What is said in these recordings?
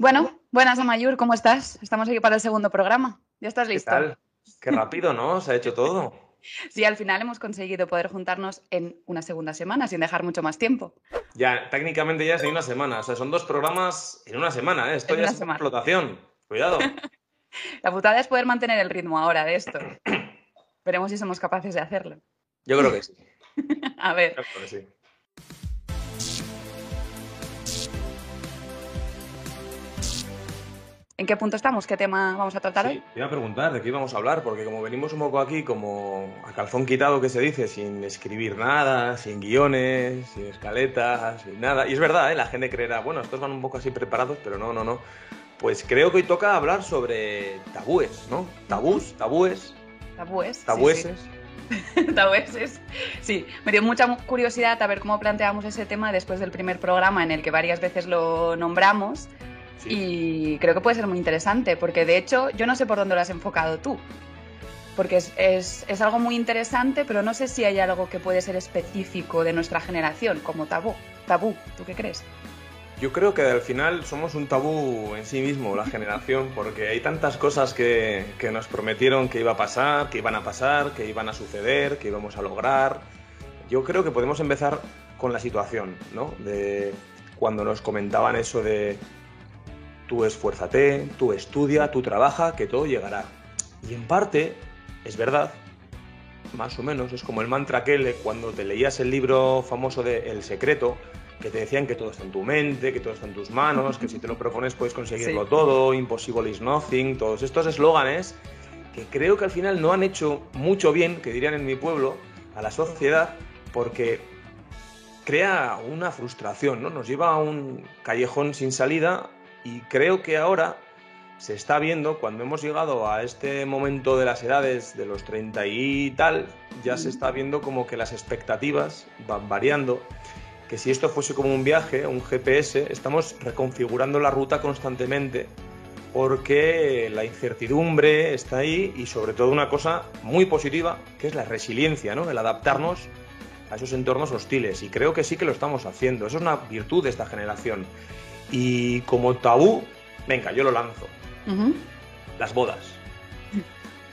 Bueno, buenas Amayur, ¿cómo estás? Estamos aquí para el segundo programa. ¿Ya estás listo? ¿Qué tal? Qué rápido, ¿no? Se ha hecho todo. Sí, al final hemos conseguido poder juntarnos en una segunda semana sin dejar mucho más tiempo. Ya, técnicamente ya es en una semana. O sea, son dos programas en una semana, ¿eh? Esto En ya es explotación. Cuidado. La putada es poder mantener el ritmo ahora de esto. Veremos si somos capaces de hacerlo. Yo creo que sí. A ver, Yo creo que sí. ¿En qué punto estamos? ¿Qué tema vamos a tratar Sí, hoy? te iba a preguntar de qué íbamos a hablar, porque como venimos un poco aquí como a calzón quitado que se dice, sin escribir nada, sin guiones, sin escaletas, sin nada. Y es verdad, ¿eh? la gente creerá, bueno, estos van un poco así preparados, pero no, no, no. Pues creo que hoy toca hablar sobre tabúes, ¿no? Tabús, tabúes, Tabúes. sí, tabúeses. sí. Tabúes. Sí, me dio mucha curiosidad a ver cómo planteamos ese tema después del primer programa en el que varias veces lo nombramos. Sí. Y creo que puede ser muy interesante, porque de hecho yo no sé por dónde lo has enfocado tú. Porque es, es- es algo muy interesante, pero no sé si hay algo que puede ser específico de nuestra generación, como tabú. Tabú, ¿tú qué crees? Yo creo que al final somos un tabú en sí mismo, la generación, porque hay tantas cosas que, que nos prometieron que iba a pasar, que iban a pasar, que iban a suceder, que íbamos a lograr. Yo creo que podemos empezar con la situación, ¿no? De cuando nos comentaban eso de tú esfuérzate, tú estudia, tú trabaja, que todo llegará. Y en parte es verdad, más o menos, es como el mantra de cuando te leías el libro famoso de El Secreto, que te decían que todo está en tu mente, que todo está en tus manos, que si te lo propones puedes conseguirlo Sí. todo, impossible is nothing, todos estos eslóganes que creo que al final no han hecho mucho bien, que dirían en mi pueblo, a la sociedad, porque crea una frustración, ¿no? Nos lleva a un callejón sin salida y creo que ahora se está viendo, cuando hemos llegado a este momento de las edades de los 30 y tal, ya se está viendo como que las expectativas van variando, que si esto fuese como un viaje, un GPS, estamos reconfigurando la ruta constantemente porque la incertidumbre está ahí y sobre todo una cosa muy positiva, que es la resiliencia, ¿no? El adaptarnos a esos entornos hostiles y creo que sí que lo estamos haciendo, eso es una virtud de esta generación. Y como tabú, venga, yo lo lanzo, las bodas.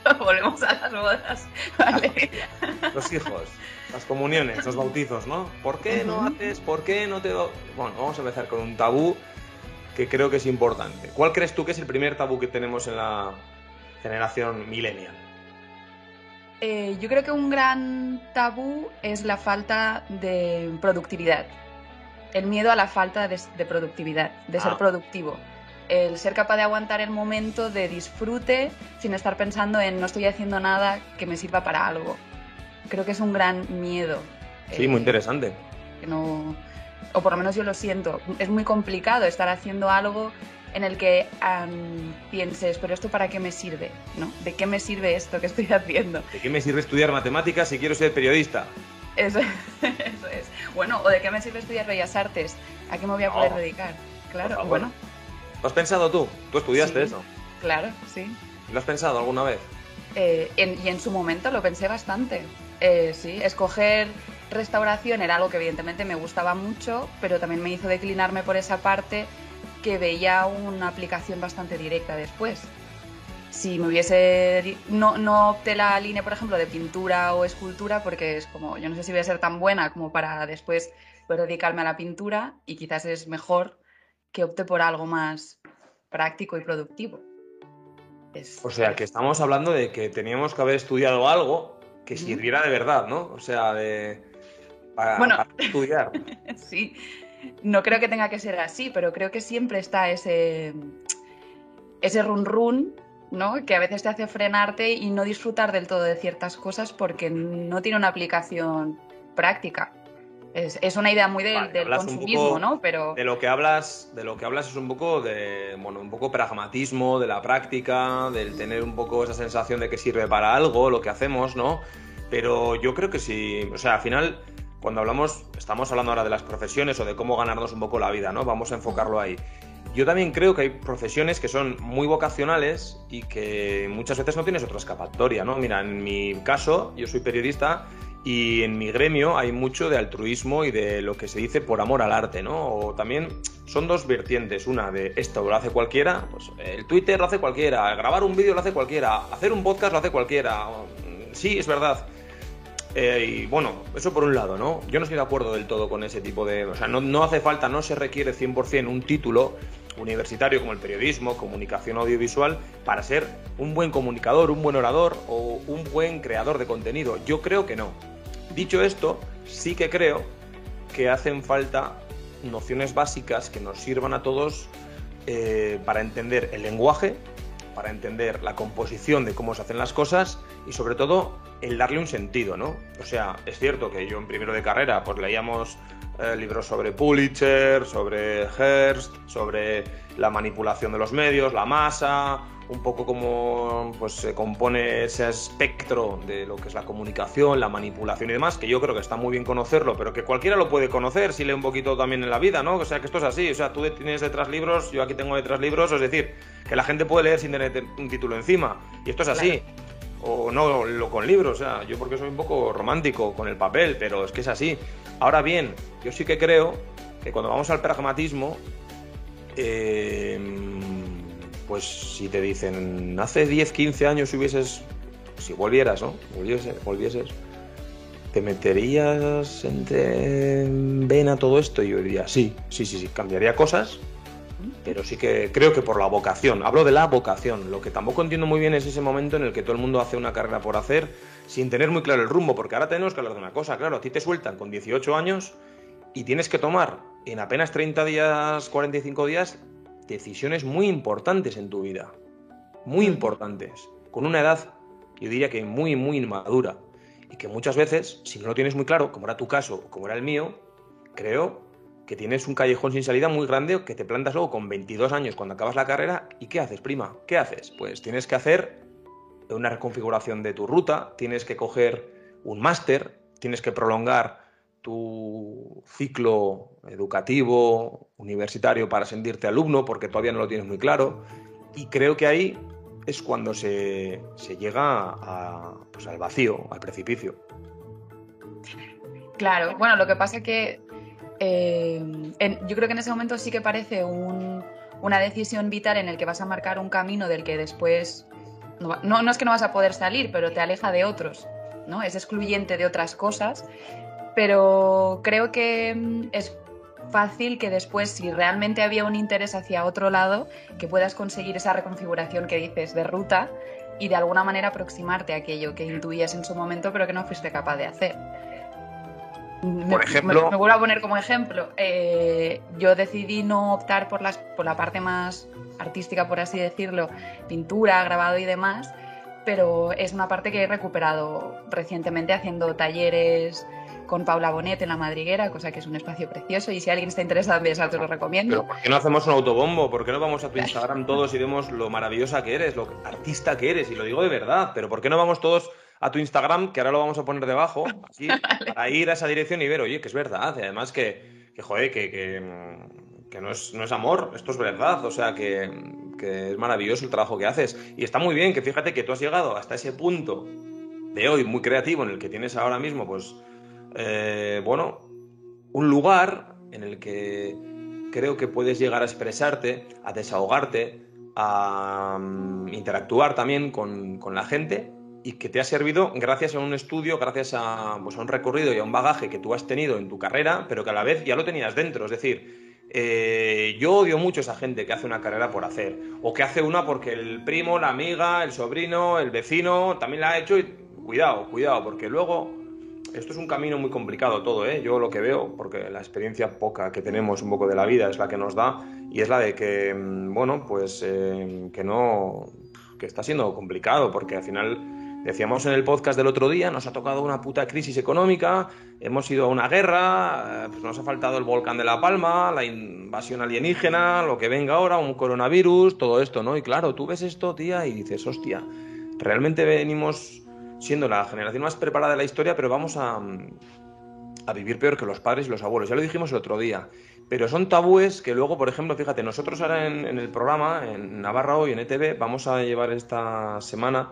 Volvemos a las bodas. Vale. los hijos, las comuniones, los bautizos, ¿no? ¿Por qué no haces? ¿Por qué no te? Bueno, vamos a empezar con un tabú que creo que es importante. ¿Cuál crees tú que es el primer tabú que tenemos en la generación millennial? Eh, yo creo que un gran tabú es la falta de productividad. El miedo a la falta de, de productividad, de ser Ah. productivo. El ser capaz de aguantar el momento de disfrute sin estar pensando en no estoy haciendo nada que me sirva para algo. Creo que es un gran miedo. Sí, eh, muy interesante. que no, o por lo menos yo lo siento, es muy complicado estar haciendo algo en el que pienses, pero esto para qué me sirve, ¿no? ¿De qué me sirve esto que estoy haciendo? ¿De qué me sirve estudiar matemáticas si quiero ser periodista? Eso, eso es. Bueno, o de qué me sirve estudiar Bellas Artes, ¿a qué me voy a poder No, dedicar? Claro, bueno, ¿Lo has pensado tú? Tú estudiaste Sí. eso. claro, sí. ¿Lo has pensado alguna vez? Eh, en- y en su momento lo pensé bastante. Eh, sí, escoger restauración era algo que evidentemente me gustaba mucho, pero también me hizo declinarme por esa parte que veía una aplicación bastante directa después. Si me hubiese... No, no opté la línea, por ejemplo, de pintura o escultura porque es como, yo no sé si voy a ser tan buena como para después poder dedicarme a la pintura y quizás es mejor que opte por algo más práctico y productivo. Es- O sea, que estamos hablando de que teníamos que haber estudiado algo que sirviera de verdad, ¿no? O sea, de... Para, Bueno. para estudiar. Sí, no creo que tenga que ser así, pero creo que siempre está ese, ese run run, ¿no? Que a veces te hace frenarte y no disfrutar del todo de ciertas cosas porque no tiene una aplicación práctica. Es, es una idea muy del, Vale, del consumismo, ¿no? Pero De lo que hablas, de lo que hablas es un poco de, bueno, un poco pragmatismo, de la práctica, del tener un poco esa sensación de que sirve para algo lo que hacemos, ¿no? Pero yo creo que sí, o sea, al final cuando hablamos, estamos hablando ahora de las profesiones o de cómo ganarnos un poco la vida, ¿no? Vamos a enfocarlo ahí. Yo también creo que hay profesiones que son muy vocacionales y que muchas veces no tienes otra escapatoria, ¿no? Mira, en mi caso, yo soy periodista Y en mi gremio hay mucho de altruismo y de lo que se dice por amor al arte, ¿no? O también son dos vertientes. Una de esto lo hace cualquiera, pues el Twitter lo hace cualquiera, grabar un vídeo lo hace cualquiera, hacer un podcast lo hace cualquiera. Sí, es verdad. Eh, y bueno, eso por un lado, ¿no? Yo no estoy de acuerdo del todo con ese tipo de... O sea, no, no hace falta, no se requiere 100% un título universitario como el periodismo, comunicación audiovisual, para ser un buen comunicador, un buen orador o un buen creador de contenido. Yo creo que no. Dicho esto, sí que creo que hacen falta nociones básicas que nos sirvan a todos eh, para entender el lenguaje, para entender la composición de cómo se hacen las cosas y sobre todo el darle un sentido, ¿no? O sea, es cierto que yo en primero de carrera pues leíamos eh, libros sobre Pulitzer, sobre Hearst, sobre la manipulación de los medios, la masa, un poco cómo pues, se compone ese espectro de lo que es la comunicación, la manipulación y demás, que yo creo que está muy bien conocerlo, pero que cualquiera lo puede conocer si lee un poquito también en la vida, ¿no? O sea, que esto es así, o sea, tú tienes detrás libros, yo aquí tengo detrás libros, es decir, que la gente puede leer sin tener un título encima, y esto es así. O no lo con libros, o sea, yo porque soy un poco romántico con el papel, pero es que es así. Ahora bien, yo sí que creo que cuando vamos al pragmatismo, eh, pues si te dicen, hace 10, 15 años si hubieses, si volvieras, ¿no? Volvieses, volvieses ¿te meterías en vena todo esto? Y yo diría, sí, sí, sí, sí, cambiaría cosas, pero sí que creo que por la vocación, hablo de la vocación, lo que tampoco entiendo muy bien es ese momento en el que todo el mundo hace una carrera por hacer sin tener muy claro el rumbo, porque ahora tenemos que hablar de una cosa, claro, a ti te sueltan con 18 años y tienes que tomar en apenas 30 días, 45 días, decisiones muy importantes en tu vida. Muy importantes. Con una edad, yo diría que muy, muy inmadura. Y que muchas veces, si no lo tienes muy claro, como era tu caso o como era el mío, creo que tienes un callejón sin salida muy grande que te plantas luego con 22 años cuando acabas la carrera. ¿Y qué haces, prima? ¿Qué haces? Pues tienes que hacer una reconfiguración de tu ruta, tienes que coger un máster, tienes que prolongar tu ciclo educativo, universitario para sentirte alumno, porque todavía no lo tienes muy claro. Y creo que ahí es cuando se, llega pues, al vacío, al precipicio. Claro, bueno, lo que pasa es que eh, yo creo que en ese momento sí que parece una decisión vital en el que vas a marcar un camino del que después, no, no, es que no vas a poder salir, pero te aleja de otros, ¿no? Es excluyente de otras cosas pero creo que mm, es fácil que después, si realmente había un interés hacia otro lado, que puedas conseguir esa reconfiguración que dices de ruta y de alguna manera aproximarte a aquello que intuías en su momento pero que no fuiste capaz de hacer. Por ejemplo, me, vuelvo a poner como ejemplo. Eh, yo decidí no optar por, las, por la parte más artística, por así decirlo, pintura, grabado y demás, pero es una parte que he recuperado recientemente haciendo talleres con Paula Bonet en La Madriguera, cosa que es un espacio precioso y si alguien está interesado en Bellas te lo recomiendo. Pero ¿por qué no hacemos un autobombo? ¿Por qué no vamos a tu Instagram todos y vemos lo maravillosa que eres, lo artista que eres? Y lo digo de verdad, pero ¿por qué no vamos todos a tu Instagram, que ahora lo vamos a poner debajo, así, para ir a esa dirección y ver, oye, que es verdad, y además que, que joder, que, que, no, es, no es amor, esto es verdad, o sea, que, que es maravilloso el trabajo que haces. Y está muy bien que fíjate que tú has llegado hasta ese punto de hoy muy creativo en el que tienes ahora mismo, pues eh, bueno, un lugar en el que creo que puedes llegar a expresarte, a desahogarte, a mm, interactuar también con, la gente y que te ha servido gracias a un estudio, gracias a, pues, a, un recorrido y a un bagaje que tú has tenido en tu carrera, pero que a la vez ya lo tenías dentro. Es decir, eh, yo odio mucho a esa gente que hace una carrera por hacer, o que hace una porque el primo, la amiga, el sobrino, el vecino también la ha hecho y cuidado, cuidado, porque luego esto es un camino muy complicado todo, ¿eh? Yo lo que veo, porque la experiencia poca que tenemos un poco de la vida es la que nos da, y es la de que, mm, bueno, pues eh, que no, que está siendo complicado, porque al final decíamos en el podcast del otro día, nos ha tocado una puta crisis económica, hemos ido a una guerra, eh, pues nos ha faltado el volcán de La Palma, la invasión alienígena, lo que venga ahora, un coronavirus, todo esto, ¿no? Y claro, tú ves esto, tía, y dices, hostia, realmente venimos siendo la generación más preparada de la historia, pero vamos a, a vivir peor que los padres y los abuelos. Ya lo dijimos el otro día. Pero son tabúes que luego, por ejemplo, fíjate, nosotros ahora en, el programa, en Navarra hoy, en ETV, vamos a llevar esta semana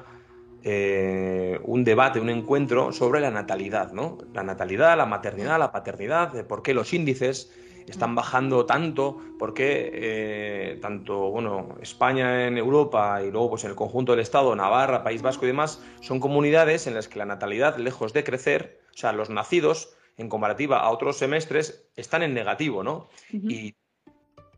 eh, un debate, un encuentro sobre la natalidad, ¿no? La natalidad, la maternidad, la paternidad, de por qué los índices están bajando tanto, por qué eh, tanto bueno, España en Europa y luego pues en el conjunto del Estado, Navarra, País Vasco y demás, son comunidades en las que la natalidad, lejos de crecer, o sea, los nacidos, en comparativa a otros semestres, están en negativo, ¿no? Y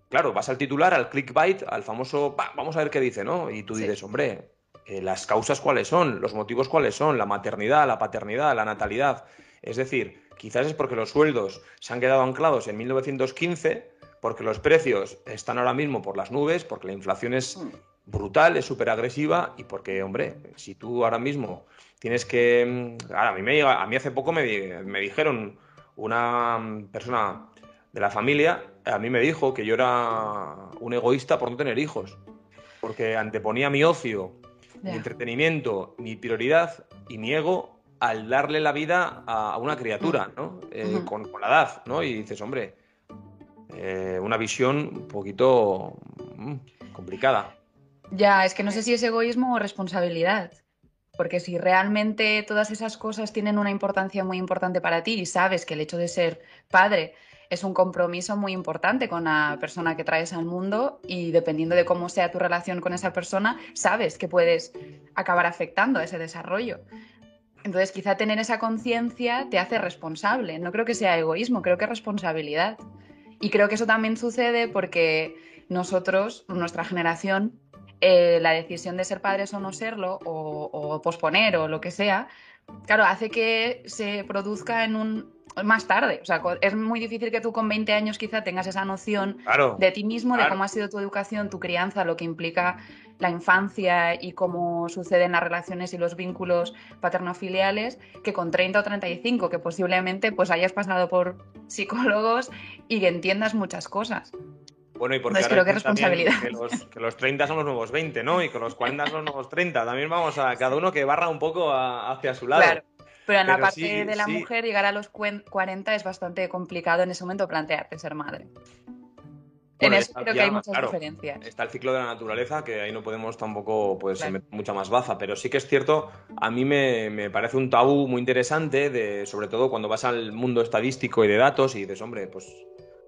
claro, vas al titular, al clickbait, al famoso, vamos a ver qué dice, ¿no? Y tú dices, hombre, eh, las causas cuáles son, los motivos cuáles son, la maternidad, la paternidad, la natalidad. Es decir, quizás es porque los sueldos se han quedado anclados en 1915, porque los precios están ahora mismo por las nubes, porque la inflación es mm. brutal, es súper agresiva y porque, hombre, si tú ahora mismo tienes que... Mm, a, mí, me, a mí hace poco me, me dijeron una persona de la familia, a mí me dijo que yo era un egoísta por no tener hijos, porque anteponía mi ocio mi entretenimiento, mi prioridad y mi ego al darle la vida a una criatura, ¿no? Eh, con, la edad, ¿no? Y dices, hombre, eh, una visión un poquito mm, complicada. Ya, es que no sé si es egoísmo o responsabilidad. Porque si realmente todas esas cosas tienen una importancia muy importante para ti y sabes que el hecho de ser padre es un compromiso muy importante con la persona que traes al mundo y dependiendo de cómo sea tu relación con esa persona, sabes que puedes acabar afectando a ese desarrollo. Entonces, quizá tener esa conciencia te hace responsable. No creo que sea egoísmo, creo que es responsabilidad. Y creo que eso también sucede porque nosotros, nuestra generación, eh, la decisión de ser padres o no serlo, o, o posponer o lo que sea, claro, hace que se produzca en un más tarde. O sea, es muy difícil que tú con 20 años quizá tengas esa noción de ti mismo, de cómo ha sido tu educación, tu crianza, lo que implica la infancia y cómo suceden las relaciones y los vínculos paternofiliales, que con 30 o 35, que posiblemente pues hayas pasado por psicólogos y que entiendas muchas cosas. Bueno, y porque creo que responsabilidad. Que los, 30 son los nuevos 20, ¿no? Y que los 40 son los nuevos 30. También vamos a cada uno que barra un poco hacia su lado. Claro. Pero en la parte de la mujer, llegar a los 40 es bastante complicado en ese momento plantearte ser madre. en eso creo que hay muchas diferencias. Está el ciclo de la naturaleza, que ahí no podemos tampoco pues, meter mucha más baza, pero sí que es cierto, a mí me, parece un tabú muy interesante, de, sobre todo cuando vas al mundo estadístico y de datos y dices, hombre, pues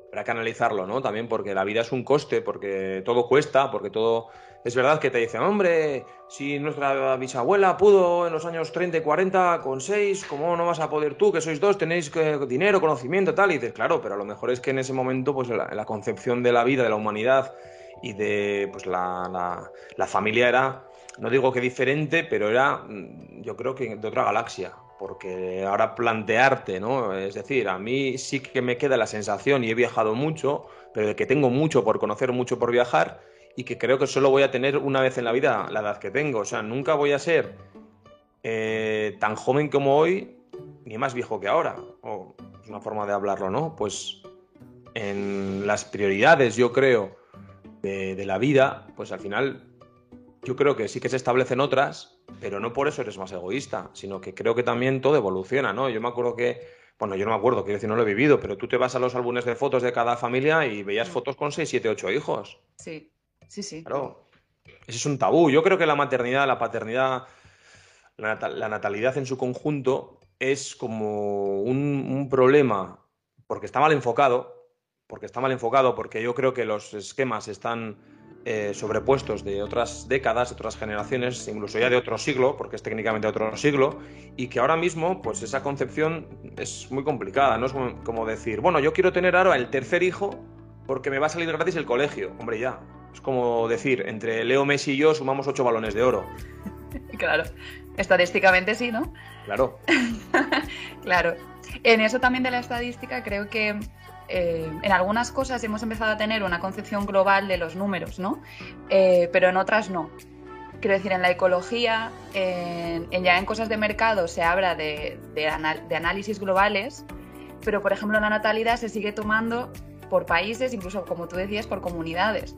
habrá que analizarlo, ¿no? También porque la vida es un coste, porque todo cuesta, porque todo es verdad que te dicen, hombre, si nuestra bisabuela pudo en los años 30 y 40 con 6, ¿cómo no vas a poder tú, que sois dos, tenéis dinero, conocimiento, tal? Y dices, claro, pero a lo mejor es que en ese momento, pues la, concepción de la vida, de la humanidad y de pues la, familia era, no digo que diferente, pero era, mm, yo creo que de otra galaxia porque ahora plantearte, ¿no? Es decir, a mí sí que me queda la sensación, y he viajado mucho, pero de que tengo mucho por conocer, mucho por viajar, y que creo que solo voy a tener una vez en la vida la edad que tengo. O sea, nunca voy a ser eh, tan joven como hoy, ni más viejo que ahora. O es una forma de hablarlo, ¿no? Pues en las prioridades, yo creo, de, la vida, pues al final yo creo que sí que se establecen otras, pero no por eso eres más egoísta, sino que creo que también todo evoluciona, ¿no? Yo me acuerdo que, bueno, yo no me acuerdo, quiero decir, no lo he vivido, pero tú te vas a los álbumes de fotos de cada familia y veías mm. fotos con 6, 7, 8 hijos. Sí. Sí, sí. Claro. Ese es un tabú. Yo creo que la maternidad, la paternidad, la, natalidad en su conjunto es como un, problema porque está mal enfocado, porque está mal enfocado, porque yo creo que los esquemas están eh, sobrepuestos de otras décadas, de otras generaciones, incluso ya de otro siglo, porque es técnicamente otro siglo, y que ahora mismo, pues esa concepción es muy complicada, no es como decir, bueno, yo quiero tener ahora el tercer hijo porque me va a salir gratis el colegio. Hombre, ya, es como decir, entre Leo Messi y yo sumamos ocho balones de oro. Claro, estadísticamente sí, ¿no? Claro. claro. En eso también de la estadística creo que eh, en algunas cosas hemos empezado a tener una concepción global de los números, ¿no? Eh, pero en otras no. Quiero decir, en la ecología, en, ya en cosas de mercado se habla de, de análisis globales, pero por ejemplo la natalidad se sigue tomando por países, incluso como tú decías, por comunidades.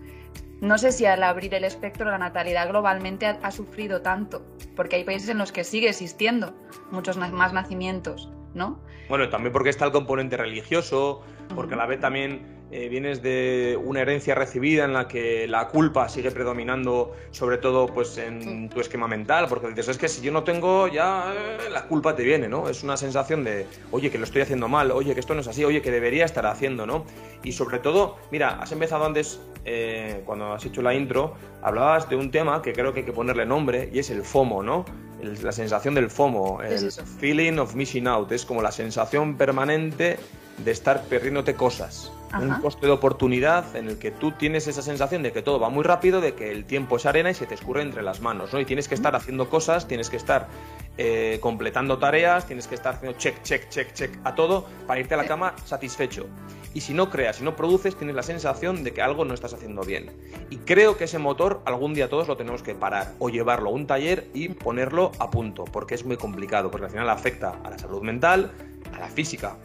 No sé si al abrir el espectro la natalidad globalmente ha, sufrido tanto, porque hay países en los que sigue existiendo muchos más nacimientos, ¿no? Bueno, también porque está el componente religioso, porque a la vez también eh, vienes de una herencia recibida en la que la culpa sigue predominando, sobre todo pues en tu esquema mental, porque dices, es que si yo no tengo, ya eh, la culpa te viene, ¿no? Es una sensación de, oye, que lo estoy haciendo mal, oye, que esto no es así, oye, que debería estar haciendo, ¿no? Y sobre todo, mira, has empezado antes, eh, cuando has hecho la intro, hablabas de un tema que creo que hay que ponerle nombre y es el FOMO, ¿no? la sensación del FOMO, el feeling of missing out, es como la sensación permanente de estar perdiéndote cosas un coste de oportunidad en el que tú tienes esa sensación de que todo va muy rápido, de que el tiempo es arena y se te escurre entre las manos, ¿no? Y tienes que estar haciendo cosas, tienes que estar eh, completando tareas, tienes que estar haciendo check, check, check, check a todo para irte a la cama satisfecho. Y si no creas, si no produces, tienes la sensación de que algo no estás haciendo bien. Y creo que ese motor algún día todos lo tenemos que parar o llevarlo a un taller y ponerlo a punto, porque es muy complicado, porque al final afecta a la salud mental, a la física,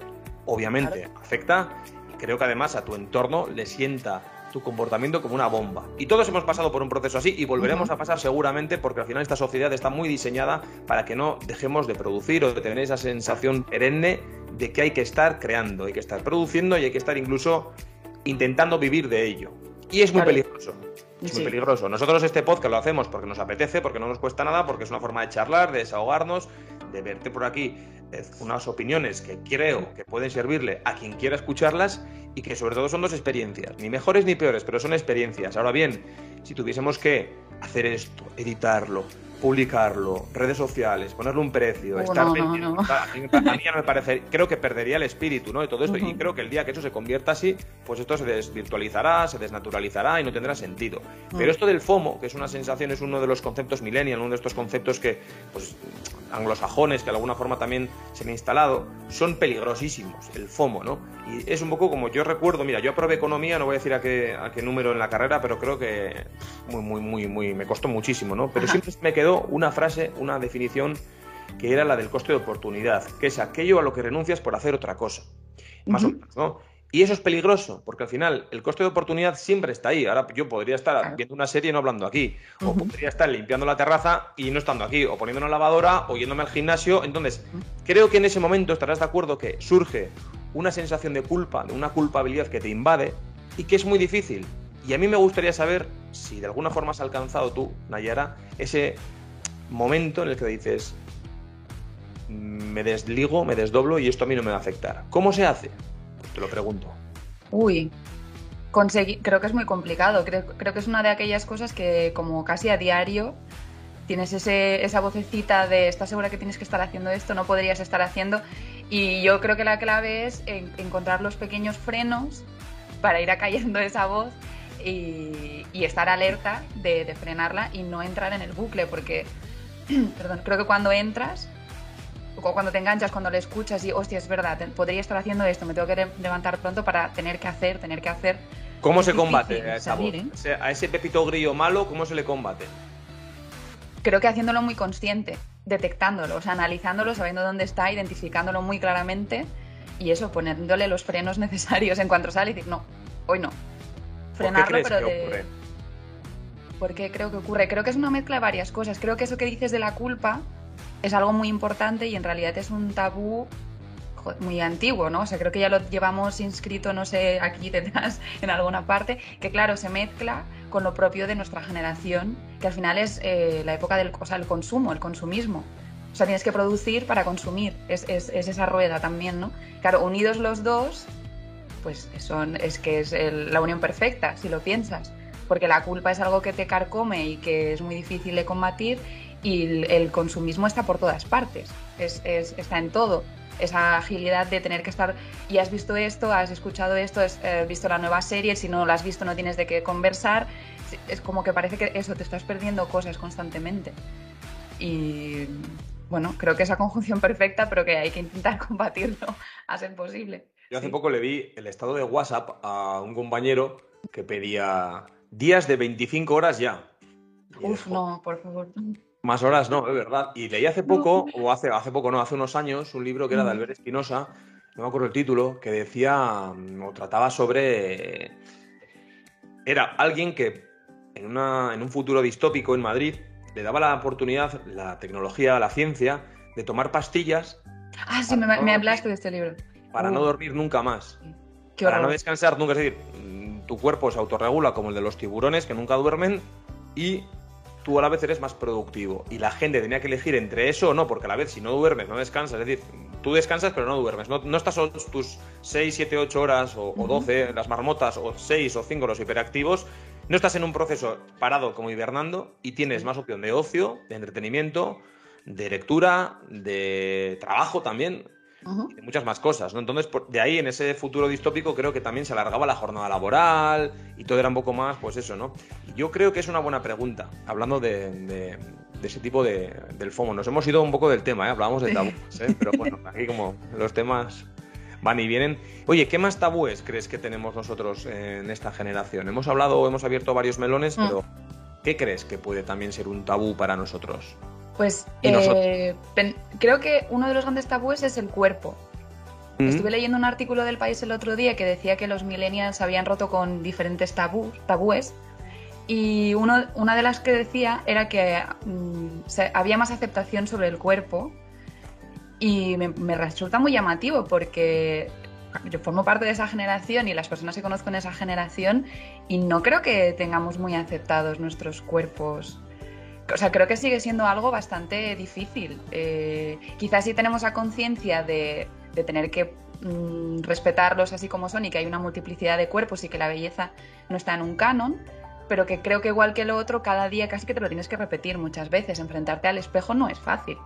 obviamente afecta creo que además a tu entorno le sienta tu comportamiento como una bomba. Y todos hemos pasado por un proceso así y volveremos a pasar seguramente porque al final esta sociedad está muy diseñada para que no dejemos de producir o de tener esa sensación perenne de que hay que estar creando, hay que estar produciendo y hay que estar incluso intentando vivir de ello. Y es muy peligroso. Es muy peligroso. Nosotros este podcast lo hacemos porque nos apetece, porque no nos cuesta nada, porque es una forma de charlar, de desahogarnos, de verte por aquí unas opiniones que creo que pueden servirle a quien quiera escucharlas y que sobre todo son dos experiencias, ni mejores ni peores, pero son experiencias. Ahora bien, si tuviésemos que hacer esto, editarlo, publicarlo, redes sociales, ponerle un precio, estar A, mí, no me parece, creo que perdería el espíritu, ¿no? De todo esto. Y creo que el día que eso se convierta así, pues esto se desvirtualizará, se desnaturalizará y no tendrá sentido. Mm. Pero esto del FOMO, que es una sensación, es uno de los conceptos millennial, uno de estos conceptos que, pues, anglosajones, que de alguna forma también se han instalado, son peligrosísimos, el FOMO, ¿no? Y es un poco como yo recuerdo, mira, yo aprobé economía, no voy a decir a qué, a qué número en la carrera, pero creo que muy, muy, muy, muy, me costó muchísimo, ¿no? Pero siempre me quedó una frase, una definición que era la del coste de oportunidad, que es aquello a lo que renuncias por hacer otra cosa. Más o menos, ¿no? Y eso es peligroso, porque al final el coste de oportunidad siempre está ahí. Ahora yo podría estar viendo una serie y no hablando aquí, o podría estar limpiando la terraza y no estando aquí, o poniendo una lavadora, o yéndome al gimnasio. Entonces, creo que en ese momento estarás de acuerdo que surge una sensación de culpa, de una culpabilidad que te invade y que es muy difícil. Y a mí me gustaría saber si de alguna forma has alcanzado tú, Nayara, ese momento en el que dices, me desligo, me desdoblo y esto a mí no me va a afectar. ¿Cómo se hace? Te lo pregunto. Uy, creo que es muy complicado. Creo, creo, que es una de aquellas cosas que como casi a diario tienes ese, esa vocecita de estás segura que tienes que estar haciendo esto, no podrías estar haciendo. Y yo creo que la clave es encontrar los pequeños frenos para ir acallando esa voz y, estar alerta de, de, frenarla y no entrar en el bucle, porque perdón, creo que cuando entras, o cuando te enganchas, cuando le escuchas y, hostia, es verdad, podría estar haciendo esto, me tengo que levantar pronto para tener que hacer, tener que hacer. ¿Cómo se combate a esa voz? ¿eh? A ese pepito grillo malo, ¿cómo se le combate? Creo que haciéndolo muy consciente, detectándolo, o sea, analizándolo, sabiendo dónde está, identificándolo muy claramente y eso, poniéndole los frenos necesarios en cuanto sale y decir, no, hoy no. Frenarlo, pero de. ¿Por qué creo que ocurre? Creo que es una mezcla de varias cosas. Creo que eso que dices de la culpa es algo muy importante y en realidad es un tabú muy antiguo, ¿no? O sea, creo que ya lo llevamos inscrito, no sé, aquí detrás, en alguna parte, que claro, se mezcla con lo propio de nuestra generación, que al final es eh, la época del o sea, el consumo, el consumismo. O sea, tienes que producir para consumir, es, es, es esa rueda también, ¿no? Claro, unidos los dos, pues son, es que es la unión perfecta, si lo piensas porque la culpa es algo que te carcome y que es muy difícil de combatir y el, consumismo está por todas partes, es, está en todo. Esa agilidad de tener que estar, y has visto esto, has escuchado esto, has eh, visto la nueva serie, si no lo has visto no tienes de qué conversar, es como que parece que eso, te estás perdiendo cosas constantemente. Y bueno, creo que es la conjunción perfecta, pero que hay que intentar combatirlo a ser posible. Yo hace poco le vi el estado de WhatsApp a un compañero que pedía días de 25 horas ya. Uf, no, por favor. Más horas no, es verdad. Y leí hace poco, o hace, hace poco no, hace unos años, un libro que era de Albert Espinosa, no me acuerdo el título, que decía, o trataba sobre... Era alguien que en, una, en un futuro distópico en Madrid le daba la oportunidad, la tecnología, la ciencia, de tomar pastillas. Ah, sí, me, hablaste de este libro. Para no dormir nunca más. para no descansar nunca. Es decir, mm, tu cuerpo se autorregula como el de los tiburones que nunca duermen y tú a la vez eres más productivo. Y la gente tenía que elegir entre eso o no, porque a la vez si no duermes, no descansas, es decir, tú descansas pero no duermes. No, no estás tus 6, 7, 8 horas o, 12, las marmotas, o 6 o 5 los hiperactivos. No estás en un proceso parado como hibernando y tienes más opción de ocio, de entretenimiento, de lectura, de trabajo también de muchas más cosas, ¿no? Entonces, de ahí, en ese futuro distópico, creo que también se alargaba la jornada laboral y todo era un poco más, pues eso, ¿no? yo creo que es una buena pregunta, hablando de, ese tipo de, del FOMO. Nos hemos ido un poco del tema, ¿eh? Hablábamos de tabúes, ¿eh? Pero bueno, aquí como los temas van y vienen. Oye, ¿qué más tabúes crees que tenemos nosotros en esta generación? Hemos hablado, hemos abierto varios melones, mm. pero ¿qué crees que puede también ser un tabú para nosotros? Pues eh, creo que uno de los grandes tabúes es el cuerpo. Estuve leyendo un artículo del país el otro día que decía que los millennials habían roto con diferentes tabúes y uno, una de las que decía era que mm, había más aceptación sobre el cuerpo y me, resulta muy llamativo porque yo formo parte de esa generación y las personas que conozco en esa generación y no creo que tengamos muy aceptados nuestros cuerpos o sea, creo que sigue siendo algo bastante difícil. Eh, quizás sí tenemos la conciencia de, tener que mm, respetarlos así como son y que hay una multiplicidad de cuerpos y que la belleza no está en un canon, pero que creo que igual que lo otro, cada día casi que te lo tienes que repetir muchas veces. Enfrentarte al espejo no es fácil.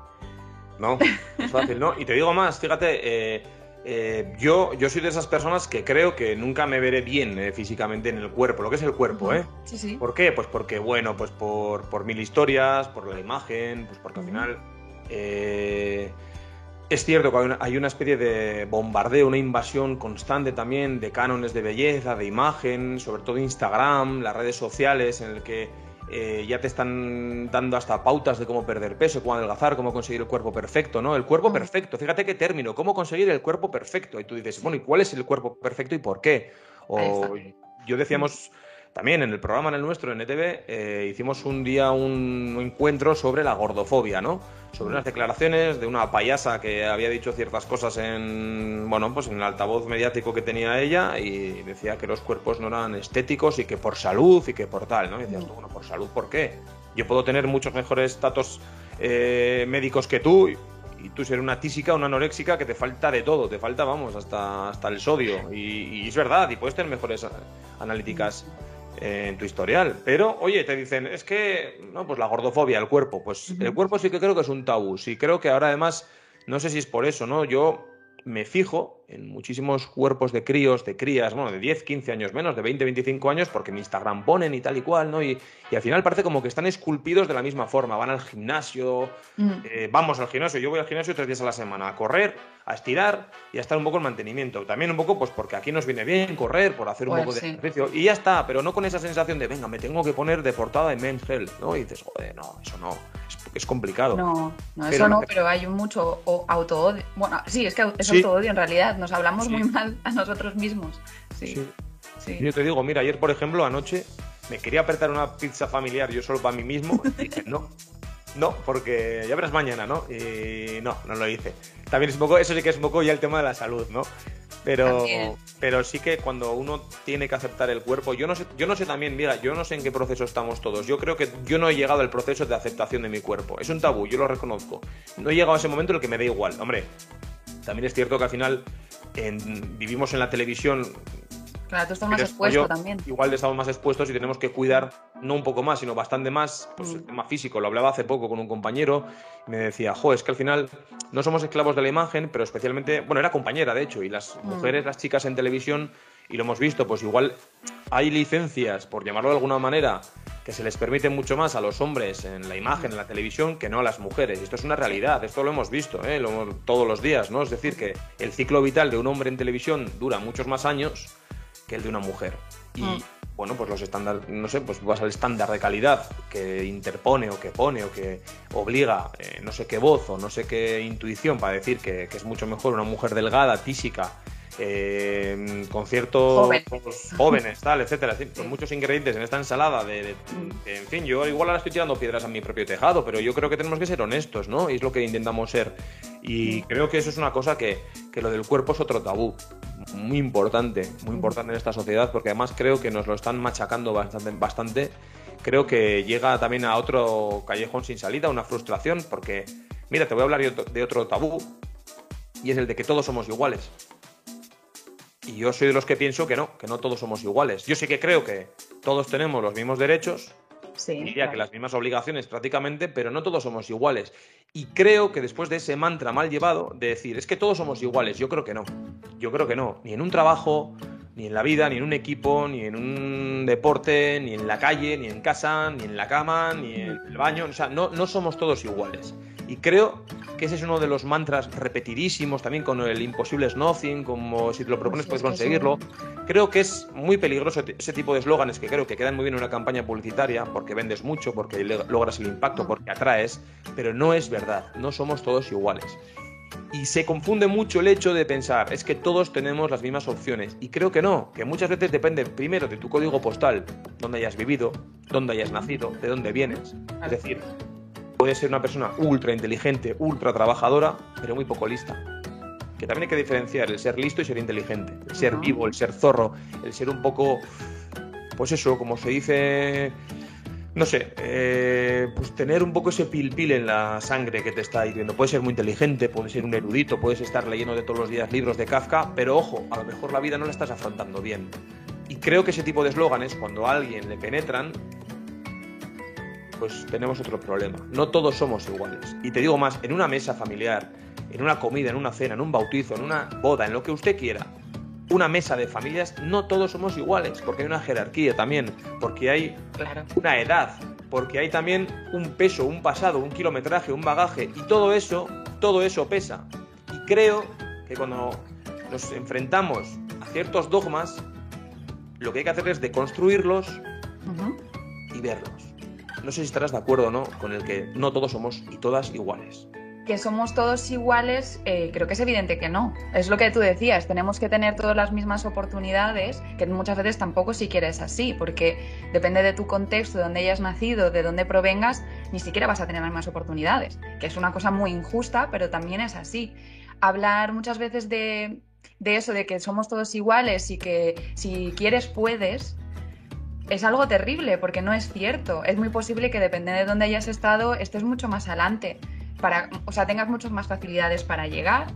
No, es fácil, ¿no? Y te digo más, fíjate, eh, eh, yo, yo soy de esas personas que creo que nunca me veré bien eh, físicamente en el cuerpo, lo que es el cuerpo, ¿eh? Sí, sí. ¿Por qué? Pues porque, bueno, pues por, por mil historias, por la imagen, pues porque al final... Eh, es cierto que hay una, especie de bombardeo, una invasión constante también de cánones de belleza, de imagen, sobre todo Instagram, las redes sociales, en el que eh, ya te están dando hasta pautas de cómo perder peso, cómo adelgazar, cómo conseguir el cuerpo perfecto, ¿no? El cuerpo perfecto, fíjate qué término, cómo conseguir el cuerpo perfecto. Y tú dices, bueno, ¿y cuál es el cuerpo perfecto y por qué? O yo decíamos también en el programa, en el nuestro, en ETV, eh, hicimos un día un encuentro sobre la gordofobia, ¿no? Sobre unas declaraciones de una payasa que había dicho ciertas cosas en, bueno, pues en el altavoz mediático que tenía ella y decía que los cuerpos no eran estéticos y que por salud y que por tal, ¿no? Y decías, bueno, por salud, ¿por qué? Yo puedo tener muchos mejores datos eh, médicos que tú y tú ser una tísica, una anoréxica que te falta de todo, te falta, vamos, hasta, hasta el sodio. Y, y es verdad, y puedes tener mejores analíticas en tu historial. Pero, oye, te dicen, es que, no, pues la gordofobia, el cuerpo. Pues el cuerpo sí que creo que es un tabú. Sí creo que ahora además, no sé si es por eso, ¿no? Yo me fijo en muchísimos cuerpos de críos, de crías, bueno, de 10, 15 años menos, de 20, 25 años, porque en Instagram ponen y tal y cual, ¿no? Y, al final parece como que están esculpidos de la misma forma. Van al gimnasio, mm. eh, vamos al gimnasio, yo voy al gimnasio tres días a la semana a correr, a estirar y a estar un poco en mantenimiento. También un poco, pues porque aquí nos viene bien correr, por hacer un pues poco de ejercicio. Y ya está, pero no con esa sensación de, venga, me tengo que poner de portada en Men's Health, ¿no? Y dices, joder, no, eso no es complicado. No, no eso no, pero hay mucho auto-odio. Bueno, sí, es que es auto-odio en realidad. Nos hablamos muy mal a nosotros mismos. Sí. Yo te digo, mira, ayer, por ejemplo, anoche me quería apretar una pizza familiar yo solo para mí mismo. Y dije, no, no, porque ya verás mañana, ¿no? Y no, no lo hice. También es un poco, eso sí que es un poco ya el tema de la salud, ¿no? Pero, pero sí que cuando uno tiene que aceptar el cuerpo, yo no sé, yo no sé también, mira, yo no sé en qué proceso estamos todos. Yo creo que yo no he llegado al proceso de aceptación de mi cuerpo. Es un tabú, yo lo reconozco. No he llegado a ese momento en el que me da igual. Hombre, también es cierto que al final vivimos en la televisión Claro, tú estás más expuesto también. Igual estamos más expuestos y tenemos que cuidar no un poco más, sino bastante más pues, el mm. tema físico. Lo hablaba hace poco con un compañero y me decía, jo, es que al final no somos esclavos de la imagen, pero especialmente, bueno, era compañera de hecho, y las mm. mujeres, las chicas en televisión, y lo hemos visto, pues igual hay licencias, por llamarlo de alguna manera, que se les permite mucho más a los hombres en la imagen, en la televisión, que no a las mujeres. Y esto es una realidad, esto lo hemos visto ¿eh? todos los días, ¿no? Es decir, que el ciclo vital de un hombre en televisión dura muchos más años que el de una mujer. Y mm. bueno, pues los estándares, no sé, pues vas al estándar de calidad que interpone o que pone o que obliga eh, no sé qué voz o no sé qué intuición para decir que, es mucho mejor una mujer delgada, tísica, eh, con ciertos jóvenes, tal, etcétera, con muchos ingredientes en esta ensalada de, mm. en fin, yo igual ahora estoy tirando piedras a mi propio tejado, pero yo creo que tenemos que ser honestos, ¿no? Y es lo que intentamos ser. Y mm. creo que eso es una cosa que, que lo del cuerpo es otro tabú muy importante, muy importante en esta sociedad, porque además creo que nos lo están machacando bastante, bastante. Creo que llega también a otro callejón sin salida, una frustración, porque, mira, te voy a hablar de otro tabú, y es el de que todos somos iguales. Y yo soy de los que pienso que no, que no todos somos iguales. Yo sí que creo que todos tenemos los mismos derechos, sí, diría que las mismas obligaciones prácticamente, pero no todos somos iguales. Y creo que después de ese mantra mal llevado de decir, es que todos somos iguales, yo creo que no. Yo creo que no. Ni en un trabajo, ni en la vida, ni en un equipo, ni en un deporte, ni en la calle, ni en casa, ni en la cama, ni en el baño. O sea, no, no somos todos iguales. Y creo que ese es uno de los mantras repetidísimos también con el imposible es nothing, como si te lo propones puedes conseguirlo. Creo que es muy peligroso ese tipo de eslóganes que creo que quedan muy bien en una campaña publicitaria porque vendes mucho, porque logras el impacto, porque atraes, pero no es verdad, no somos todos iguales. Y se confunde mucho el hecho de pensar, es que todos tenemos las mismas opciones. Y creo que no, que muchas veces depende primero de tu código postal, dónde hayas vivido, dónde hayas nacido, de dónde vienes. Es decir, puede ser una persona ultra inteligente, ultra trabajadora, pero muy poco lista. Que también hay que diferenciar el ser listo y ser inteligente, el ser vivo, el ser zorro, el ser un poco, pues eso, como se dice, no sé, eh, pues tener un poco ese pil-pil en la sangre que te está diciendo. Puede ser muy inteligente, puede ser un erudito, puedes estar leyendo de todos los días libros de Kafka, pero ojo, a lo mejor la vida no la estás afrontando bien. Y creo que ese tipo de eslóganes, cuando a alguien le penetran, pues tenemos otro problema. No todos somos iguales. Y te digo más, en una mesa familiar, en una comida, en una cena, en un bautizo, en una boda, en lo que usted quiera, una mesa de familias, no todos somos iguales, porque hay una jerarquía también, porque hay una edad, porque hay también un peso, un pasado, un kilometraje, un bagaje, y todo eso, todo eso pesa. Y creo que cuando nos enfrentamos a ciertos dogmas, lo que hay que hacer es deconstruirlos y verlos no sé si estarás de acuerdo no con el que no todos somos y todas iguales. Que somos todos iguales, eh, creo que es evidente que no. Es lo que tú decías, tenemos que tener todas las mismas oportunidades, que muchas veces tampoco siquiera es así, porque depende de tu contexto, de dónde hayas nacido, de dónde provengas, ni siquiera vas a tener las mismas oportunidades, que es una cosa muy injusta, pero también es así. Hablar muchas veces de, de eso, de que somos todos iguales y que si quieres puedes, es algo terrible porque no es cierto. Es muy posible que dependiendo de dónde hayas estado estés mucho más adelante, para, o sea, tengas muchas más facilidades para llegar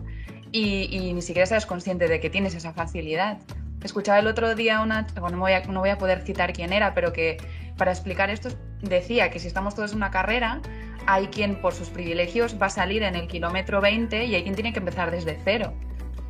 y, ni siquiera seas consciente de que tienes esa facilidad. Escuchaba el otro día una, no voy, a, no voy a poder citar quién era, pero que para explicar esto decía que si estamos todos en una carrera, hay quien por sus privilegios va a salir en el kilómetro 20 y hay quien tiene que empezar desde cero.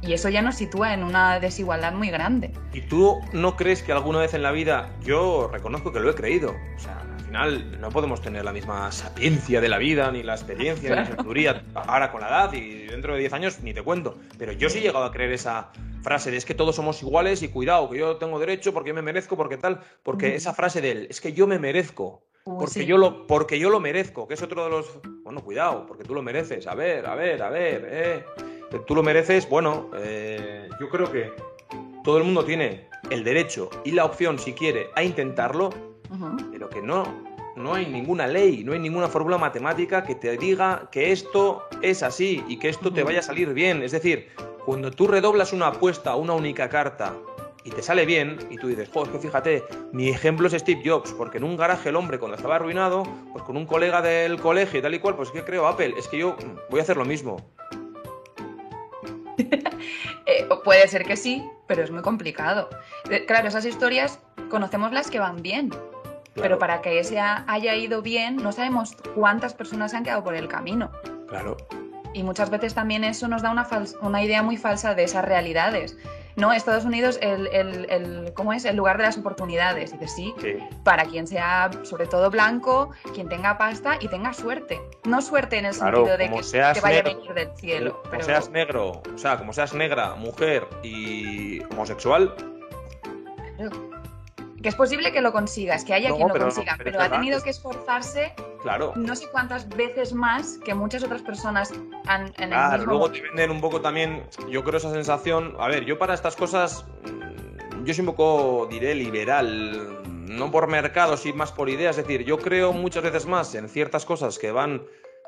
Y eso ya nos sitúa en una desigualdad muy grande. ¿Y tú no crees que alguna vez en la vida, yo reconozco que lo he creído, o sea, al final no podemos tener la misma sapiencia de la vida, ni la experiencia, ni la sabiduría ahora con la edad y dentro de 10 años ni te cuento, pero yo sí he llegado a creer esa frase de es que todos somos iguales y cuidado, que yo tengo derecho porque me merezco, porque tal, porque esa frase de él, es que yo me merezco. Porque, yo lo, porque yo lo merezco, que es otro de los... Bueno, cuidado, porque tú lo mereces. A ver, a ver, a ver. Eh tú lo mereces, bueno, eh, yo creo que todo el mundo tiene el derecho y la opción, si quiere, a intentarlo, pero que no, no hay ninguna ley, no hay ninguna fórmula matemática que te diga que esto es así y que esto te vaya a salir bien. Es decir, cuando tú redoblas una apuesta a una única carta y te sale bien, y tú dices, joder, que fíjate, mi ejemplo es Steve Jobs, porque en un garaje el hombre cuando estaba arruinado, pues con un colega del colegio y tal y cual, pues que creo Apple, es que yo voy a hacer lo mismo. Eh, puede ser que sí, pero es muy complicado. Eh, claro, esas historias conocemos las que van bien, pero para que ese haya ido bien, no sabemos cuántas personas han quedado por el camino. Claro. Y muchas veces también eso nos da una, una idea muy falsa de esas realidades. No, Estados Unidos, el, el, ¿cómo es? El lugar de las oportunidades. Dices, sí, para quien sea, sobre todo blanco, quien tenga pasta y tenga suerte. No suerte en el sentido de que, vaya a venir del cielo. Como seas negro, o sea, como seas negra, mujer y homosexual. Que es posible que lo consigas, que haya quien lo consiga, pero, ha tenido que esforzarse claro. no sé cuántas veces más que muchas otras personas han en Claro, luego te venden un poco también, yo creo esa sensación, a ver, yo para estas cosas, mm, yo soy un poco, diré, liberal, no por mercado, sino más por ideas, es decir, yo creo muchas veces más en ciertas cosas que van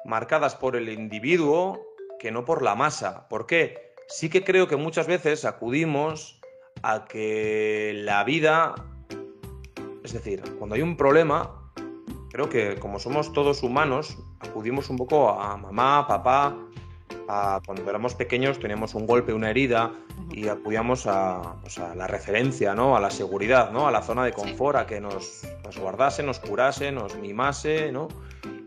marcadas por el individuo que no por la masa. ¿Por qué? sí que creo que muchas veces acudimos a que la vida, es decir, cuando hay un problema, creo que como somos todos humanos, acudimos un poco a mamá, papá, a, cuando éramos pequeños teníamos un golpe, una herida y acudíamos a, pues a, la referencia, ¿no? a la seguridad, ¿no? a la zona de confort, a que nos, nos guardase, nos curase, nos mimase, ¿no?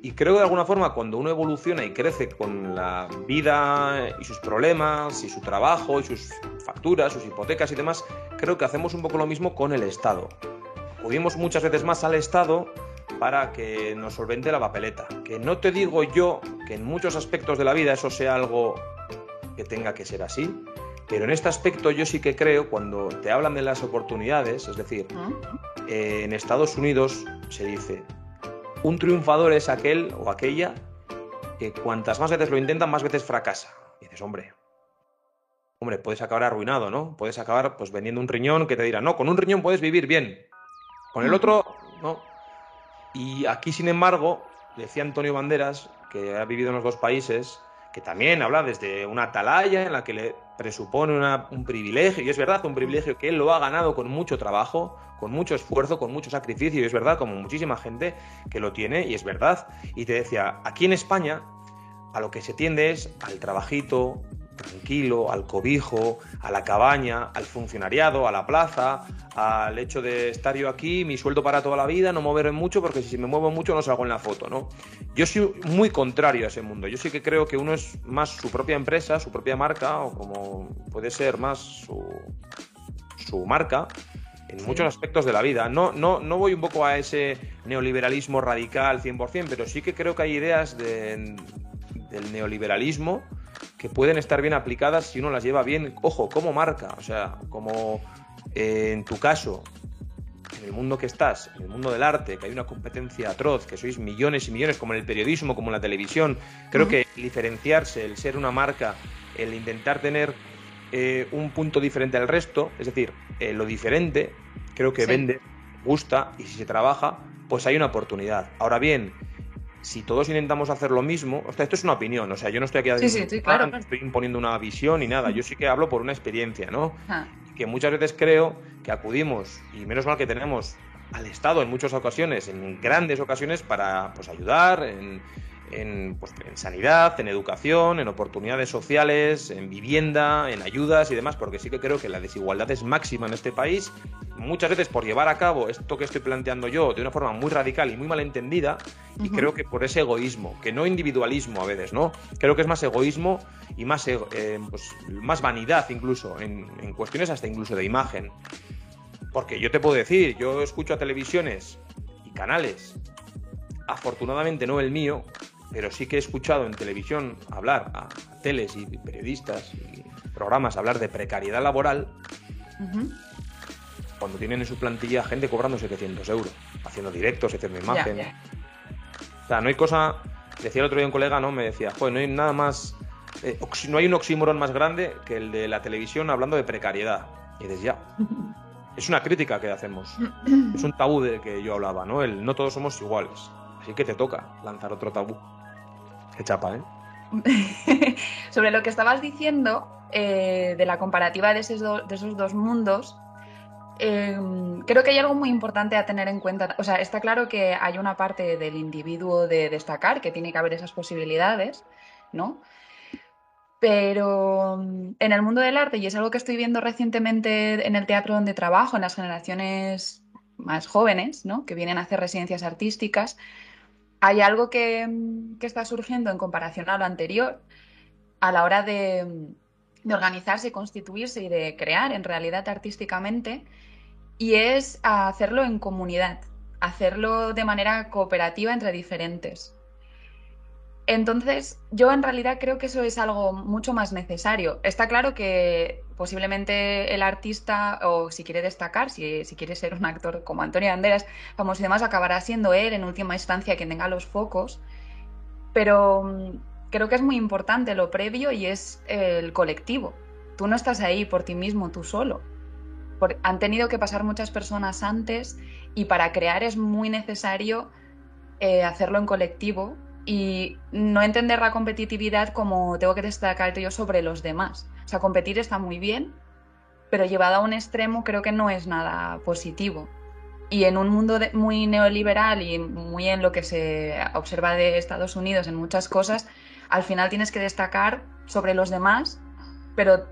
Y creo que de alguna forma cuando uno evoluciona y crece con la vida y sus problemas y su trabajo y sus facturas, sus hipotecas y demás, creo que hacemos un poco lo mismo con el Estado. Acudimos muchas veces más al Estado para que nos solvente la papeleta. Que no te digo yo que en muchos aspectos de la vida eso sea algo que tenga que ser así, pero en este aspecto yo sí que creo, cuando te hablan de las oportunidades, es decir, eh, en Estados Unidos se dice, un triunfador es aquel o aquella que cuantas más veces lo intentan, más veces fracasa. Y dices, hombre, hombre, puedes acabar arruinado, ¿no? Puedes acabar pues vendiendo un riñón que te dirá, no, con un riñón puedes vivir bien. Con el otro, no. Y aquí, sin embargo, decía Antonio Banderas, que ha vivido en los dos países, que también habla desde una atalaya en la que le presupone un privilegio, y es verdad, un privilegio que él lo ha ganado con mucho trabajo, con mucho esfuerzo, con mucho sacrificio, y es verdad, como muchísima gente que lo tiene, y es verdad. Y te decía, aquí en España, a lo que se tiende es al trabajito, tranquilo, al cobijo, a la cabaña, al funcionariado, a la plaza, al hecho de estar yo aquí, mi sueldo para toda la vida, no moverme mucho, porque si me muevo mucho no salgo en la foto, ¿no? Yo soy muy contrario a ese mundo. Yo sí que creo que uno es más su propia empresa, su propia marca, o como puede ser más su, su marca, en muchos aspectos de la vida. No, no, no voy un poco a ese neoliberalismo radical 100%, pero sí que creo que hay ideas del neoliberalismo que pueden estar bien aplicadas si uno las lleva bien, ojo, como marca, o sea, como eh, en tu caso, en el mundo que estás, en el mundo del arte, que hay una competencia atroz, que sois millones y millones, como en el periodismo, como en la televisión, creo que diferenciarse, el ser una marca, el intentar tener eh, un punto diferente al resto, es decir, eh, lo diferente, creo que vende, gusta y si se trabaja, pues hay una oportunidad. Ahora bien, si todos intentamos hacer lo mismo, o sea, esto es una opinión, o sea, yo no estoy aquí sí, sí, claro. estoy imponiendo una visión ni nada, yo sí que hablo por una experiencia, ¿no? Que muchas veces creo que acudimos, y menos mal que tenemos al Estado en muchas ocasiones, en grandes ocasiones, para pues, ayudar en, pues, en, sanidad, en educación, en oportunidades sociales, en vivienda, en ayudas y demás, porque sí que creo que la desigualdad es máxima en este país, muchas veces por llevar a cabo esto que estoy planteando yo de una forma muy radical y muy mal entendida, y creo que por ese egoísmo, que no individualismo a veces, ¿no? Creo que es más egoísmo y más, eh, pues, más vanidad incluso, en, en cuestiones hasta incluso de imagen. Porque yo te puedo decir, yo escucho a televisiones y canales, afortunadamente no el mío, pero sí que he escuchado en televisión hablar a, teles y periodistas y programas hablar de precariedad laboral cuando tienen en su plantilla gente cobrando 700 euros, haciendo directos, haciendo imagen. O sea, no hay cosa. Decía el otro día un colega, ¿no? Me decía, joder, no hay nada más. Eh, no hay un oxímoron más grande que el de la televisión hablando de precariedad. Y dices, ya. es una crítica que hacemos. Es un tabú de que yo hablaba, ¿no? El no todos somos iguales. Así que te toca lanzar otro tabú. Qué chapa, ¿eh? Sobre lo que estabas diciendo eh, de la comparativa de esos, de esos dos mundos, em, creo que hay algo muy importante a tener en cuenta. O sea, está claro que hay una parte del individuo de destacar, que tiene que haber esas posibilidades, ¿no? Pero mm, en el mundo del arte, y es algo que estoy viendo recientemente en el teatro donde trabajo, en las generaciones más jóvenes, ¿no? que vienen a hacer residencias artísticas, hay algo que, está surgiendo en comparación a lo anterior a la hora de, organizarse, constituirse y de crear en realidad artísticamente, y es hacerlo en comunidad, hacerlo de manera cooperativa entre diferentes. Entonces, yo en realidad creo que eso es algo mucho más necesario. Está claro que posiblemente el artista, o si quiere destacar, si, quiere ser un actor como Antonio Banderas, famoso y demás, acabará siendo él en última instancia quien tenga los focos. Pero mm, creo que es muy importante lo previo y es el colectivo. Tú no estás ahí por ti mismo, tú solo. han tenido que pasar muchas personas antes y para crear es muy necesario eh, hacerlo en colectivo y no entender la competitividad como tengo que destacar yo sobre los demás, O sea, competir está muy bien, pero llevado a un extremo creo que no es nada positivo. Y en un mundo muy neoliberal y muy en lo que se observa de Estados Unidos en muchas cosas, al final tienes que destacar sobre los demás, pero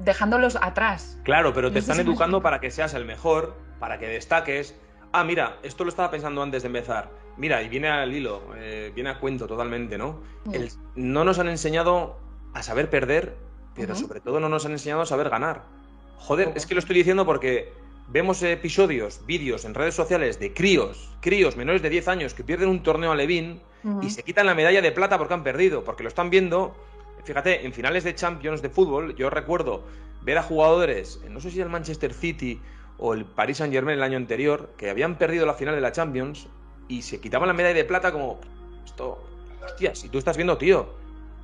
dejándolos atrás. Claro, pero te están educando para que seas el mejor, para que destaques. Ah, mira, esto lo estaba pensando antes de empezar. Mira, y viene al hilo, eh, viene a cuento totalmente, ¿no? no nos han enseñado a saber perder, pero sobre todo no nos han enseñado a saber ganar. Joder, es que lo estoy diciendo porque vemos episodios, vídeos en redes sociales de críos, críos menores de 10 años que pierden un torneo a Levin y se quitan la medalla de plata porque han perdido, porque lo están viendo. Fíjate, en finales de Champions de fútbol, yo recuerdo ver a jugadores, no sé si el Manchester City o el Paris Saint Germain el año anterior, que habían perdido la final de la Champions y se quitaban la medalla de plata como, esto, hostia, si tú estás viendo, tío,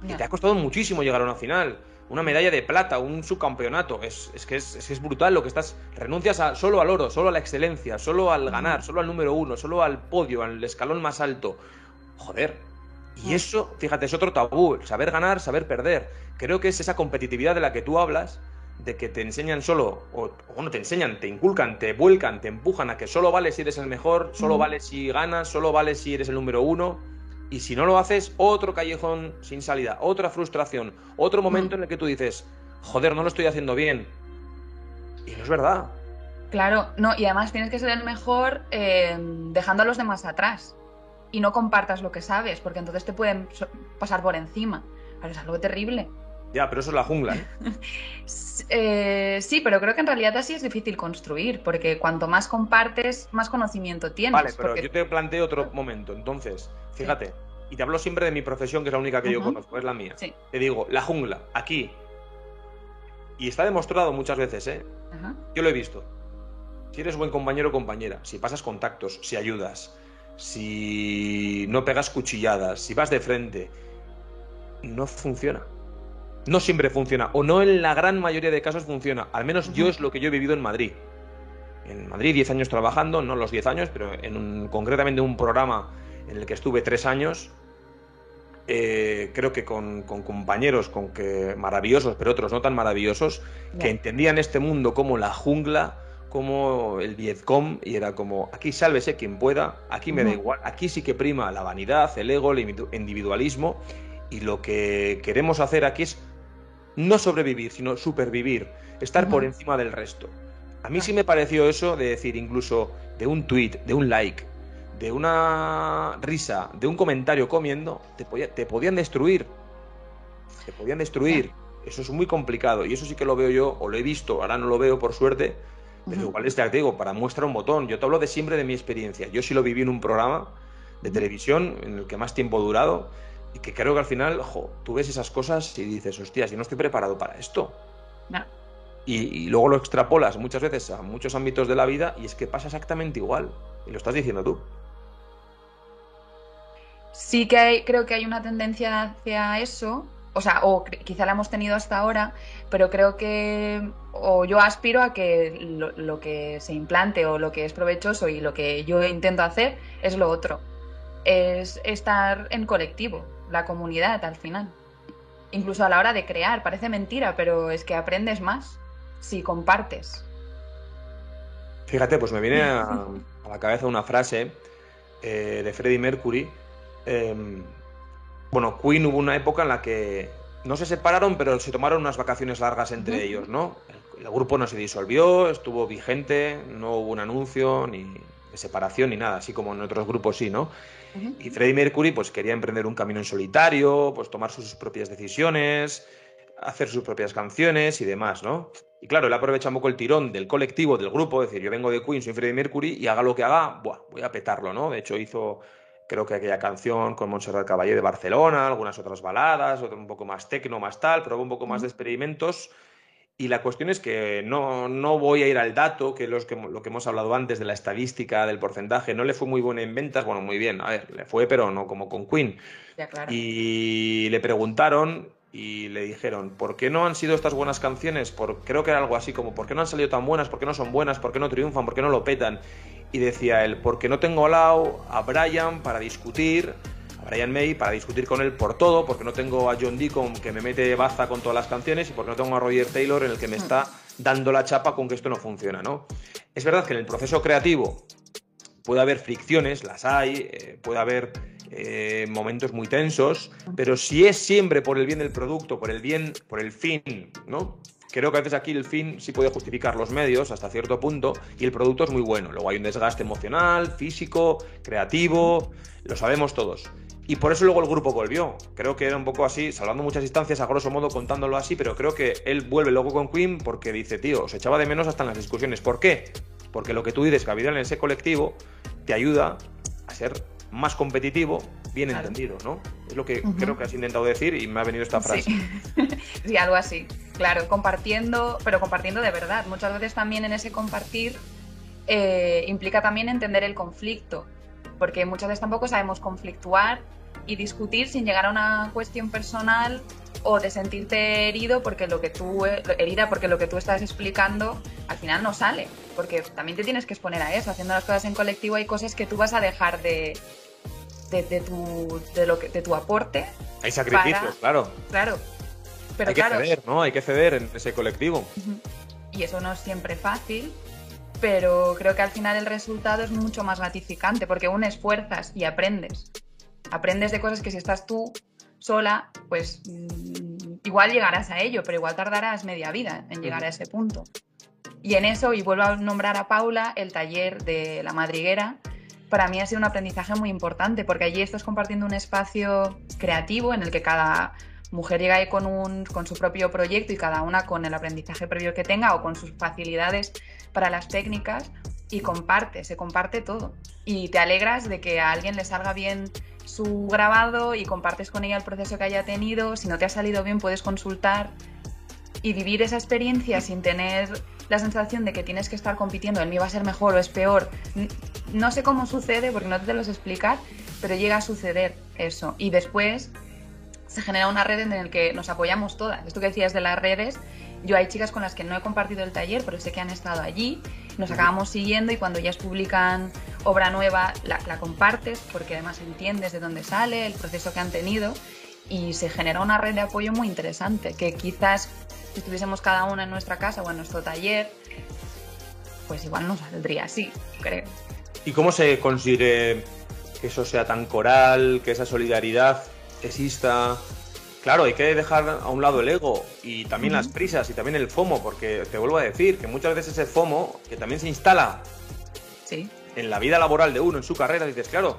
que te ha costado muchísimo llegar a una final una medalla de plata, un subcampeonato. Es, que es, brutal lo que estás. Renuncias a, solo al oro, solo a la excelencia, solo al ganar, solo al número uno, solo al podio, al escalón más alto. Joder. Y eso, fíjate, es otro tabú. Saber ganar, saber perder. Creo que es esa competitividad de la que tú hablas, de que te enseñan solo, o, bueno, te enseñan, te inculcan, te vuelcan, te empujan a que solo vale si eres el mejor, solo vale si ganas, solo vale si eres el número uno y si no lo haces, otro callejón sin salida, otra frustración, otro momento en el que tú dices, joder, no lo estoy haciendo bien. Y no es verdad. Claro, no, y además tienes que ser el mejor eh, dejando a los demás atrás. Y no compartas lo que sabes, porque entonces te pueden pasar por encima. Pero es algo terrible. Ya, pero eso es la jungla. ¿eh? sí, pero creo que en realidad así es difícil construir, porque cuanto más compartes, más conocimiento tienes. Vale, pero yo te planteo otro momento. Entonces, fíjate, y te hablo siempre de mi profesión, que es la única que yo conozco, es la mía. Te digo, la jungla, aquí. Y está demostrado muchas veces, ¿eh? Yo lo he visto. Si eres buen compañero o compañera, si pasas contactos, si ayudas, si no pegas cuchilladas, si vas de frente, no funciona no siempre funciona, o no en la gran mayoría de casos funciona. Al menos yo es lo que yo he vivido en Madrid. En Madrid 10 años trabajando, no los 10 años, pero en un, concretamente un programa en el que estuve 3 años, eh, creo que con, compañeros con que maravillosos, pero otros no tan maravillosos, que entendían este mundo como la jungla, como el Vietcom, y era como, aquí sálvese quien pueda, aquí me da igual, aquí sí que prima la vanidad, el ego, el individualismo, y lo que queremos hacer aquí es no sobrevivir, sino supervivir, estar por encima del resto. A mí sí me pareció eso de decir incluso de un tweet, de un like, de una risa, de un comentario comiendo, te, podían destruir. Te podían destruir. Eso es muy complicado y eso sí que lo veo yo, o lo he visto, ahora no lo veo por suerte, pero igual es te digo, para muestra un botón. Yo te hablo de siempre de mi experiencia. Yo sí lo viví en un programa de televisión en el que más tiempo ha durado y que creo que al final, ojo, tú ves esas cosas y dices, hostias, yo no estoy preparado para esto. Y, luego lo extrapolas muchas veces a muchos ámbitos de la vida y es que pasa exactamente igual. Y lo estás diciendo tú. Sí que hay, creo que hay una tendencia hacia eso, o sea, o quizá la hemos tenido hasta ahora, pero creo que, o yo aspiro a que lo, que se implante o lo que es provechoso y lo que yo intento hacer es lo otro, es estar en colectivo, la comunidad al final. Incluso a la hora de crear, parece mentira, pero es que aprendes más si compartes. Fíjate, pues me viene a, la cabeza una frase eh, de Freddie Mercury. Em, bueno, Queen hubo una época en la que no se separaron, pero se tomaron unas vacaciones largas entre ellos, ¿no? el, grupo no se disolvió, estuvo vigente, no hubo un anuncio ni de separación ni nada, así como en otros grupos sí, ¿no? Y Freddie Mercury pues quería emprender un camino en solitario, pues tomar sus propias decisiones, hacer sus propias canciones y demás, ¿no? Y claro, él aprovecha un poco el tirón del colectivo, del grupo, es decir, yo vengo de Queen, soy Freddie Mercury y haga lo que haga, voy a petarlo, ¿no? De hecho hizo creo que aquella canción con Montserrat Caballé de Barcelona, algunas otras baladas, otro un poco más tecno, más tal, probó un poco más de experimentos y la cuestión es que no, no voy a ir al dato, que, los que lo que hemos hablado antes de la estadística, del porcentaje, no le fue muy buena en ventas, bueno, muy bien, a ver, le fue, pero no como con Queen. Y le preguntaron y le dijeron, ¿por qué no han sido estas buenas canciones? Por, creo que era algo así como, ¿por qué no han salido tan buenas? ¿Por qué no son buenas? ¿Por qué no triunfan? ¿Por qué no lo petan? Y decía él, porque no tengo al lado a Brian para discutir, Brian May, para discutir con él por todo, porque no tengo a John Deacon que me mete baza con todas las canciones y porque no tengo a Roger Taylor en el que me está dando la chapa con que esto no funciona, ¿no? Es verdad que en el proceso creativo puede haber fricciones, las hay, eh, puede haber eh, momentos muy tensos, pero si es siempre por el bien del producto, por el bien, por el fin, ¿no? Creo que a veces aquí el fin sí puede justificar los medios hasta cierto punto y el producto es muy bueno. Luego hay un desgaste emocional, físico, creativo, lo sabemos todos. Y por eso luego el grupo volvió. Creo que era un poco así, salvando muchas instancias, a grosso modo contándolo así, pero creo que él vuelve luego con Queen porque dice, tío, se echaba de menos hasta en las discusiones. ¿Por qué? Porque lo que tú dices, había en ese colectivo, te ayuda a ser más competitivo, bien entendido, ¿no? Es lo que creo que has intentado decir y me ha venido esta frase. Sí. algo así, claro, compartiendo, pero compartiendo de verdad. Muchas veces también en ese compartir eh, implica también entender el conflicto, porque muchas veces tampoco sabemos conflictuar y discutir sin llegar a una cuestión personal o de sentirte herido porque lo que tú herida porque lo que tú estás explicando al final no sale porque también te tienes que exponer a eso. Haciendo las cosas en colectivo hay cosas que tú vas a dejar de de, tu de lo que de tu aporte hay sacrificios claro. Claro. Pero hay que ceder no hay que ceder en ese colectivo. Y eso no es siempre fácil pero creo que al final el resultado es mucho más gratificante porque unes fuerzas y aprendes aprendes de cosas que si estás tú sola, pues mm, igual llegarás a ello, pero igual tardarás media vida en llegar a ese punto. Y en eso, y vuelvo a nombrar a Paula, el taller de la madriguera, para mí ha sido un aprendizaje muy importante, porque allí estás compartiendo un espacio creativo en el que cada mujer llega ahí con, un, con su propio proyecto y cada una con el aprendizaje previo que tenga o con sus facilidades para las técnicas y comparte, se comparte todo. Y te alegras de que a alguien le salga bien su grabado y compartes con ella el proceso que haya tenido. Si no te ha salido bien, puedes consultar y vivir esa experiencia sin tener la sensación de que tienes que estar compitiendo, el mío va a ser mejor o es peor. No sé cómo sucede porque no te lo sé explicar, pero llega a suceder eso. Y después se genera una red en la que nos apoyamos todas. Esto que decías de las redes, yo hay chicas con las que no he compartido el taller, pero sé que han estado allí, nos acabamos siguiendo y cuando ellas publican obra nueva la, compartes porque además entiendes de dónde sale, el proceso que han tenido y se genera una red de apoyo muy interesante que quizás si estuviésemos cada una en nuestra casa o en nuestro taller, pues igual no saldría así, creo. ¿Y cómo se consigue que eso sea tan coral, que esa solidaridad exista? Claro, hay que dejar a un lado el ego y también las prisas y también el FOMO, porque te vuelvo a decir que muchas veces ese FOMO, que también se instala sí. en la vida laboral de uno, en su carrera, dices, claro,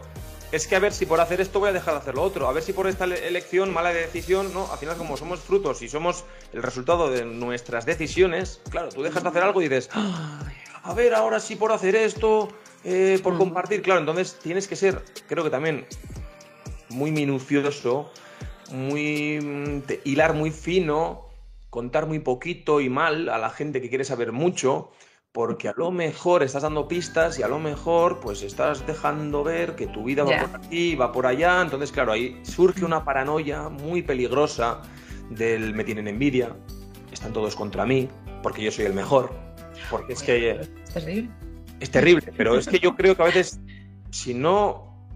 es que a ver si por hacer esto voy a dejar de hacer lo otro, a ver si por esta elección, mala decisión, no, al final como somos frutos y somos el resultado de nuestras decisiones, claro, tú dejas de hacer algo y dices, a ver, ahora sí por hacer esto, eh, por compartir, claro, entonces tienes que ser, creo que también, muy minucioso, muy mm, hilar muy fino, contar muy poquito y mal a la gente que quiere saber mucho porque a lo mejor estás dando pistas y a lo mejor pues estás dejando ver que tu vida va por aquí, va por allá, entonces claro, ahí surge una paranoia muy peligrosa del me tienen envidia, están todos contra mí, porque yo soy el mejor, porque es que... Es terrible. Es terrible, pero es que yo creo que a veces si no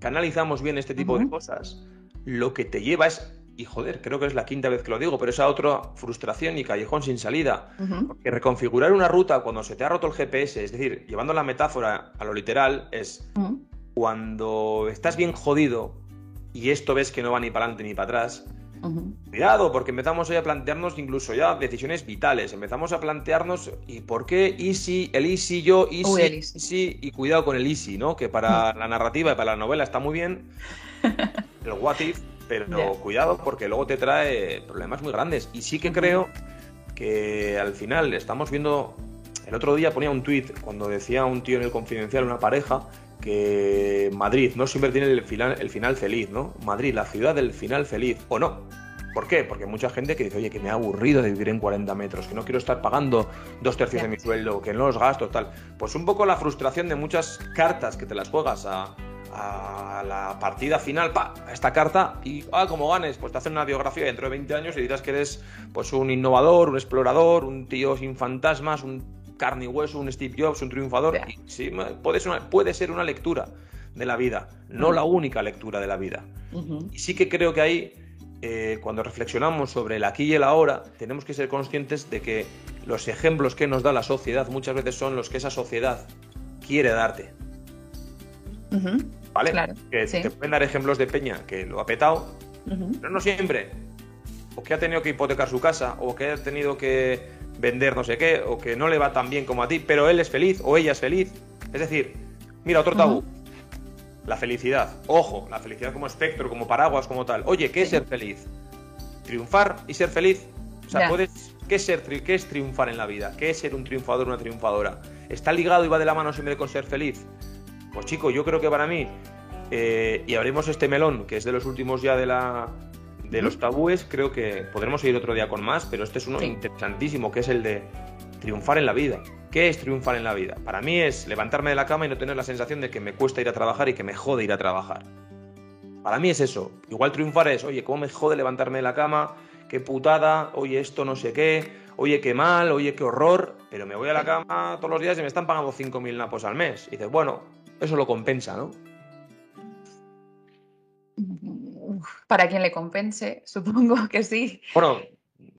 canalizamos bien este tipo de cosas, lo que te lleva es y joder, creo que es la quinta vez que lo digo, pero esa otra frustración y callejón sin salida. Porque reconfigurar una ruta cuando se te ha roto el GPS, es decir, llevando la metáfora a lo literal, es cuando estás bien jodido y esto ves que no va ni para adelante ni para atrás. Cuidado, porque empezamos a plantearnos incluso ya decisiones vitales. Empezamos a plantearnos, ¿y por qué easy, el easy, yo, easy, el easy. y cuidado con el easy, ¿no? Que para la narrativa y para la novela está muy bien. El what if pero cuidado porque luego te trae problemas muy grandes. Y sí que creo que al final estamos viendo. El otro día ponía un tuit cuando decía un tío en el confidencial, una pareja, que Madrid no siempre tiene el final, el final feliz, ¿no? Madrid, la ciudad del final feliz, o no. ¿Por qué? Porque hay mucha gente que dice, oye, que me ha aburrido de vivir en 40 metros, que no quiero estar pagando dos tercios de mi sueldo, que no los gastos, tal. Pues un poco la frustración de muchas cartas que te las juegas a, a la partida final, pa, esta carta y, ah, como ganes, pues te hacen una biografía dentro de 20 años y dirás que eres pues un innovador, un explorador, un tío sin fantasmas, un carne y hueso, un Steve Jobs, un triunfador. sí, puede ser, una, puede ser una lectura de la vida, no la única lectura de la vida. Y sí que creo que ahí, eh, cuando reflexionamos sobre el aquí y el ahora, tenemos que ser conscientes de que los ejemplos que nos da la sociedad muchas veces son los que esa sociedad quiere darte. ¿Vale? que te pueden dar ejemplos de Peña que lo ha petado, pero no siempre. O que ha tenido que hipotecar su casa, o que ha tenido que vender no sé qué, o que no le va tan bien como a ti, pero él es feliz o ella es feliz. Es decir, mira, otro tabú. La felicidad. Ojo, la felicidad como espectro, como paraguas, como tal. Oye, ¿qué es ser feliz? Triunfar y ser feliz. O sea, puedes. ¿qué es, ser, ¿Qué es triunfar en la vida? ¿Qué es ser un triunfador o una triunfadora? ¿Está ligado y va de la mano siempre con ser feliz? Pues chico, yo creo que para mí, eh, y abrimos este melón, que es de los últimos ya de la, de los tabúes, creo que podremos ir otro día con más, pero este es uno interesantísimo, que es el de triunfar en la vida. ¿Qué es triunfar en la vida? Para mí es levantarme de la cama y no tener la sensación de que me cuesta ir a trabajar y que me jode ir a trabajar. Para mí es eso. Igual triunfar es, oye, ¿cómo me jode levantarme de la cama? Qué putada, oye, esto no sé qué, oye, qué mal, oye, qué horror, pero me voy a la cama todos los días y me están pagando 5.000 napos al mes. Y dices, bueno, eso lo compensa, ¿no? Para quien le compense, supongo que sí. Bueno,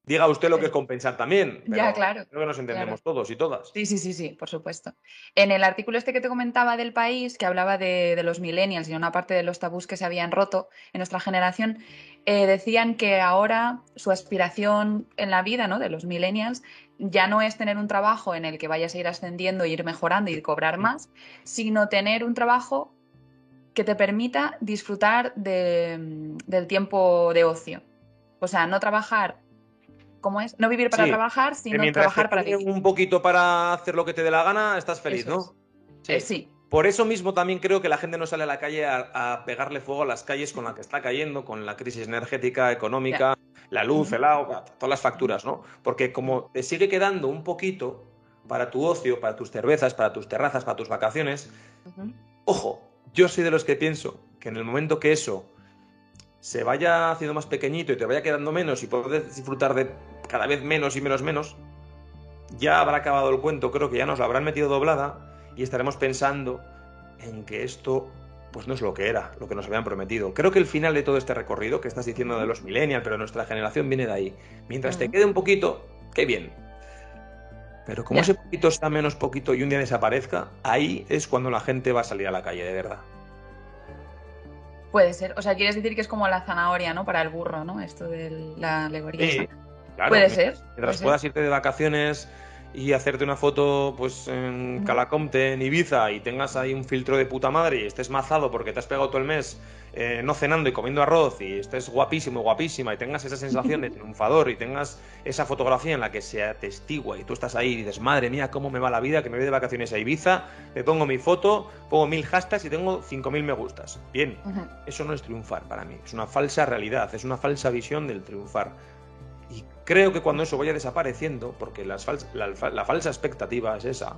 diga usted lo que es compensar también. ya, claro. Creo que nos entendemos todos y todas. Sí, sí, sí, sí, por supuesto. En el artículo este que te comentaba del país, que hablaba de, los millennials y una parte de los tabús que se habían roto en nuestra generación, eh, decían que ahora su aspiración en la vida ¿no? de los millennials ya no es tener un trabajo en el que vayas a ir ascendiendo, ir mejorando y cobrar más, sino tener un trabajo que te permita disfrutar del tiempo de ocio. O sea, no trabajar, ¿cómo es? No vivir para trabajar, sino trabajar para vivir. Un poquito para hacer lo que te dé la gana, estás feliz, ¿no? Eh, sí. Por eso mismo también creo que la gente no sale a la calle a, pegarle fuego a las calles con la que está cayendo, con la crisis energética, económica, la luz, el agua, todas las facturas, ¿no? Porque como te sigue quedando un poquito para tu ocio, para tus cervezas, para tus terrazas, para tus vacaciones, ojo, yo soy de los que pienso que en el momento que eso se vaya haciendo más pequeñito y te vaya quedando menos y puedes disfrutar de cada vez menos y menos menos, ya habrá acabado el cuento, creo que ya nos lo habrán metido doblada y estaremos pensando en que esto pues no es lo que era, lo que nos habían prometido. Creo que el final de todo este recorrido que estás diciendo de los millennials, pero nuestra generación viene de ahí. Mientras te quede un poquito, qué bien. Pero como ese poquito sea menos poquito y un día desaparezca, ahí es cuando la gente va a salir a la calle, de verdad. Puede ser. O sea, quieres decir que es como la zanahoria, ¿no? Para el burro, ¿no? Esto de la alegoría. Sí, claro. Puede ser. Mientras puedas irte de vacaciones y hacerte una foto pues en Calacomte, en Ibiza, y tengas ahí un filtro de puta madre y estés mazado porque te has pegado todo el mes eh, no cenando y comiendo arroz y estés guapísimo, guapísima y tengas esa sensación de triunfador y tengas esa fotografía en la que se atestigua y tú estás ahí y dices, madre mía, cómo me va la vida, que me voy de vacaciones a Ibiza, me pongo mi foto, pongo mil hashtags y tengo cinco mil me gustas. Bien, eso no es triunfar para mí, es una falsa realidad, es una falsa visión del triunfar. Y creo que cuando eso vaya desapareciendo, porque la, falsa expectativa es esa,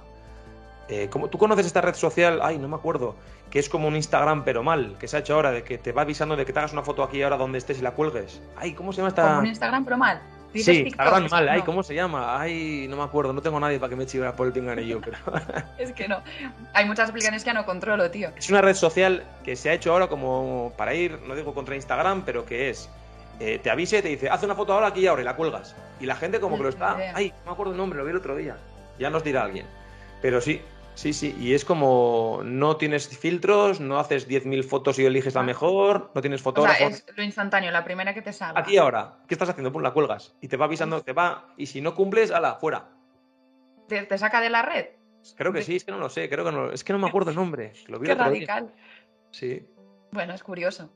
eh, como, ¿Tú conoces esta red social? Ay, no me acuerdo. Que es como un Instagram, pero mal. Que se ha hecho ahora, de que te va avisando de que te hagas una foto aquí ahora donde estés y la cuelgues. Ay, ¿cómo se llama esta...? Como un Instagram, pero mal. Sí, Instagram mal. Ay, ¿cómo se llama? Ay, no me acuerdo. No tengo nadie para que me chivara por el pinganillo, pero... es que no. Hay muchas aplicaciones que no controlo, tío. Es una red social que se ha hecho ahora como para ir, no digo contra Instagram, pero que es... Eh, te avise y te dice, haz una foto ahora aquí y ahora y la cuelgas. Y la gente como que lo está... Ay, no me acuerdo el nombre, lo vi el otro día. Ya nos dirá alguien. Pero sí, Sí, sí, y es como no tienes filtros, no haces 10.000 fotos y eliges la mejor, no tienes fotógrafo. O sea, es lo instantáneo, la primera que te salga. Aquí ahora, ¿qué estás haciendo? Pum, la cuelgas y te va avisando, te va, y si no cumples, ala, fuera. ¿Te, saca de la red? Creo que sí, es que no lo sé, creo que no, es que no me acuerdo el nombre. Qué radical. Sí. Bueno, es curioso.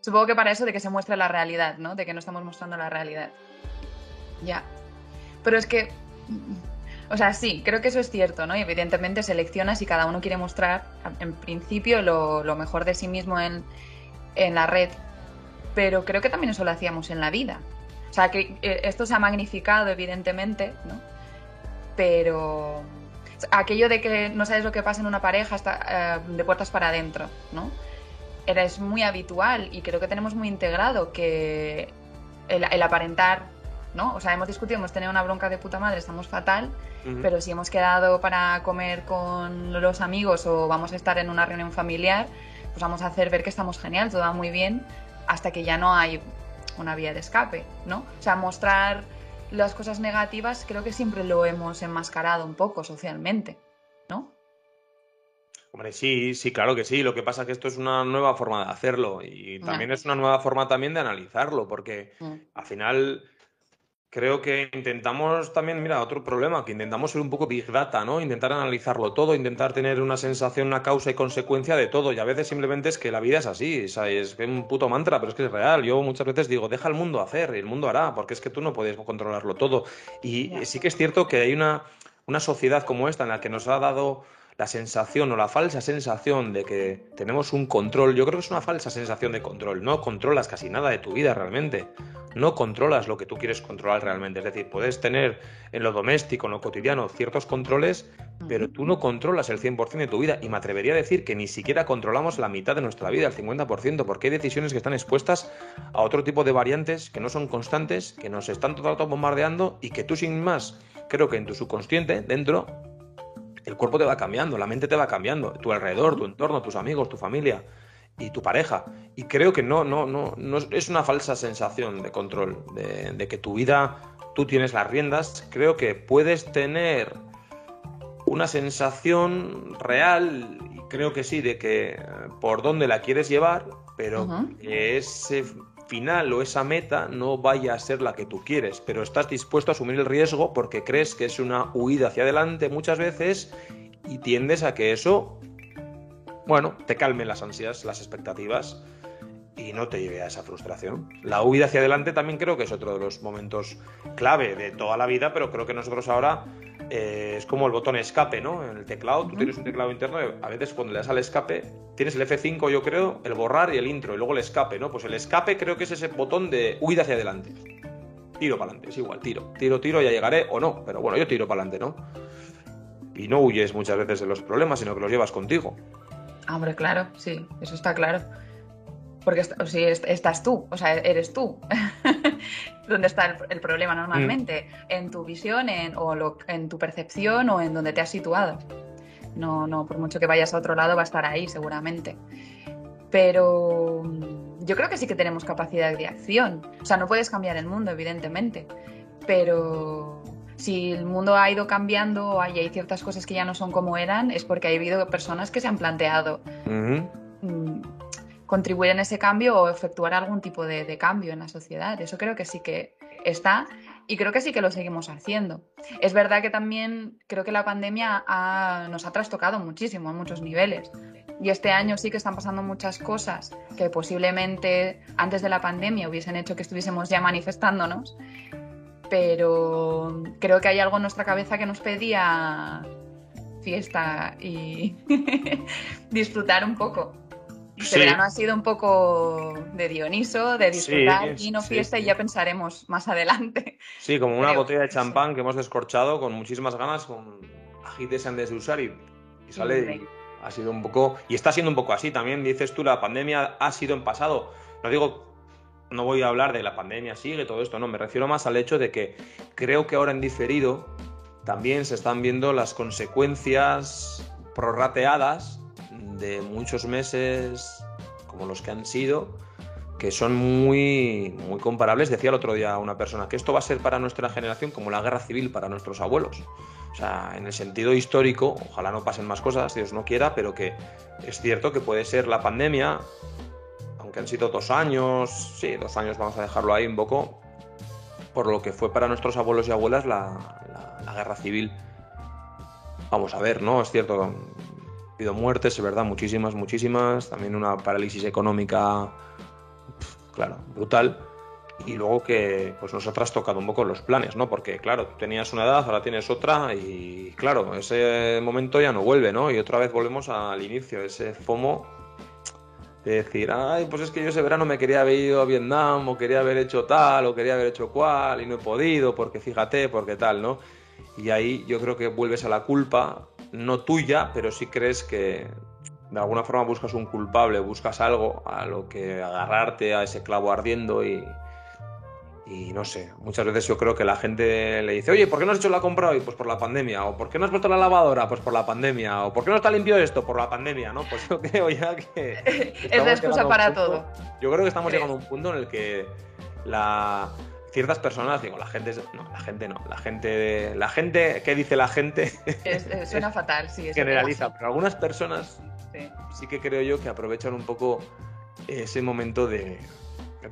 Supongo que para eso de que se muestre la realidad, ¿no? De que no estamos mostrando la realidad. Ya. Pero es que o sea, sí, creo que eso es cierto, ¿no? Y evidentemente seleccionas y cada uno quiere mostrar, en principio, lo, mejor de sí mismo en, la red. Pero creo que también eso lo hacíamos en la vida. O sea, que eh, esto se ha magnificado, evidentemente, ¿no? Pero aquello de que no sabes lo que pasa en una pareja eh, de puertas para adentro, ¿no? Era, es muy habitual y creo que tenemos muy integrado que el aparentar ¿no? O sea, hemos discutido, hemos tenido una bronca de puta madre, estamos fatal, pero si hemos quedado para comer con los amigos o vamos a estar en una reunión familiar, pues vamos a hacer ver que estamos genial, todo va muy bien, hasta que ya no hay una vía de escape, ¿no? O sea, mostrar las cosas negativas creo que siempre lo hemos enmascarado un poco socialmente, ¿no? Hombre, sí, sí, claro que sí. Lo que pasa es que esto es una nueva forma de hacerlo y también es una nueva forma también de analizarlo, porque mm. al final creo que intentamos también, mira, otro problema, que intentamos ser un poco big data, ¿no? Intentar analizarlo todo, intentar tener una sensación, una causa y consecuencia de todo. Y a veces simplemente es que la vida es así, ¿sabes? Es un puto mantra, pero es que es real. Yo muchas veces digo, deja el mundo hacer y el mundo hará, porque es que tú no puedes controlarlo todo. Y sí que es cierto que hay una, una sociedad como esta en la que nos ha dado la sensación o la falsa sensación de que tenemos un control, yo creo que es una falsa sensación de control. No controlas casi nada de tu vida realmente. No controlas lo que tú quieres controlar realmente. Es decir, puedes tener en lo doméstico, en lo cotidiano, ciertos controles, pero tú no controlas el 100% de tu vida. Y me atrevería a decir que ni siquiera controlamos la mitad de nuestra vida, el 50%, porque hay decisiones que están expuestas a otro tipo de variantes que no son constantes, que nos están todo el rato bombardeando y que tú sin más, creo que en tu subconsciente, dentro, el cuerpo te va cambiando, la mente te va cambiando, tu alrededor, tu entorno, tus amigos, tu familia y tu pareja. Y creo que no, no, no, no es una falsa sensación de control, de, que tu vida, tú tienes las riendas. Creo que puedes tener una sensación real, y creo que sí, de que eh, por dónde la quieres llevar, pero que ese final o esa meta no vaya a ser la que tú quieres, pero estás dispuesto a asumir el riesgo porque crees que es una huida hacia adelante muchas veces y tiendes a que eso, bueno, te calme las ansias, las expectativas y no te lleve a esa frustración. La huida hacia adelante también creo que es otro de los momentos clave de toda la vida, pero creo que nosotros ahora eh, es como el botón escape, ¿no? En el teclado, tú tienes un teclado interno, y a veces cuando le das al escape, tienes el F5, yo creo, el borrar y el intro, y luego el escape, ¿no? Pues el escape creo que es ese botón de huida hacia adelante. Tiro para adelante, es igual, tiro, tiro, tiro, ya llegaré o no, pero bueno, yo tiro para adelante, ¿no? Y no huyes muchas veces de los problemas, sino que los llevas contigo. Hombre, claro, sí, eso está claro. Porque si estás tú, o sea, eres tú. donde está el, problema normalmente, mm. en tu visión, en, o en tu percepción o en donde te has situado. No, no, por mucho que vayas a otro lado va a estar ahí seguramente. Pero mm, yo creo que sí que tenemos capacidad de acción. O sea, no puedes cambiar el mundo, evidentemente. Pero si el mundo ha ido cambiando o hay, ciertas cosas que ya no son como eran, es porque ha habido personas que se han planteado contribuir en ese cambio o efectuar algún tipo de, cambio en la sociedad. Eso creo que sí que está y creo que sí que lo seguimos haciendo. Es verdad que también creo que la pandemia nos ha trastocado muchísimo en muchos niveles. Y este año sí que están pasando muchas cosas que posiblemente antes de la pandemia hubiesen hecho que estuviésemos ya manifestándonos. Pero creo que hay algo en nuestra cabeza que nos pedía fiesta y disfrutar un poco. Este verano ha sido un poco de Dioniso, de disfrutar. y no fiesta y ya pensaremos más adelante. Sí, como una botella de champán que hemos descorchado con muchísimas ganas, con agites antes de usar y, sale y ha sido un poco... Y está siendo un poco así también, dices tú, la pandemia ha sido en pasado. No digo, no voy a hablar de la pandemia sigue, todo esto, no, me refiero más al hecho de que creo que ahora en diferido también se están viendo las consecuencias prorrateadas de muchos meses como los que han sido, que son muy, muy comparables. Decía el otro día una persona que esto va a ser para nuestra generación como la guerra civil para nuestros abuelos. O sea, en el sentido histórico, ojalá no pasen más cosas, Dios no quiera, pero que es cierto que puede ser la pandemia, aunque han sido dos años, sí, dos años vamos a dejarlo ahí un poco, por lo que fue para nuestros abuelos y abuelas la, la guerra civil. Vamos a ver, ¿no? Es cierto, habido muertes, es verdad, muchísimas, muchísimas. También una parálisis económica, claro, brutal. Y luego que pues nos ha trastocado un poco los planes, ¿no? Porque, claro, tenías una edad, ahora tienes otra y, claro, ese momento ya no vuelve, ¿no? Y otra vez volvemos al inicio, ese FOMO de decir, ay, pues es que yo ese verano me quería haber ido a Vietnam o quería haber hecho tal o quería haber hecho cual y no he podido porque fíjate, porque tal, ¿no? Y ahí yo creo que vuelves a la culpa no tuya, pero sí crees que de alguna forma buscas un culpable, buscas algo a lo que agarrarte a ese clavo ardiendo y, Y no sé, muchas veces yo creo que la gente le dice, oye, ¿por qué no has hecho la compra hoy? Pues por la pandemia. O ¿por qué no has puesto la lavadora? Pues por la pandemia. O ¿por qué no está limpio esto? Por la pandemia, ¿no? Pues yo creo ya que... es la excusa para todo. Yo creo que estamos llegando a un punto en el que la, ciertas personas, digo, la gente, no, la gente no, la gente, la gente, ¿qué dice la gente? suena fatal, sí. Generaliza, pero algunas personas sí. que creo yo que aprovechan un poco ese momento de,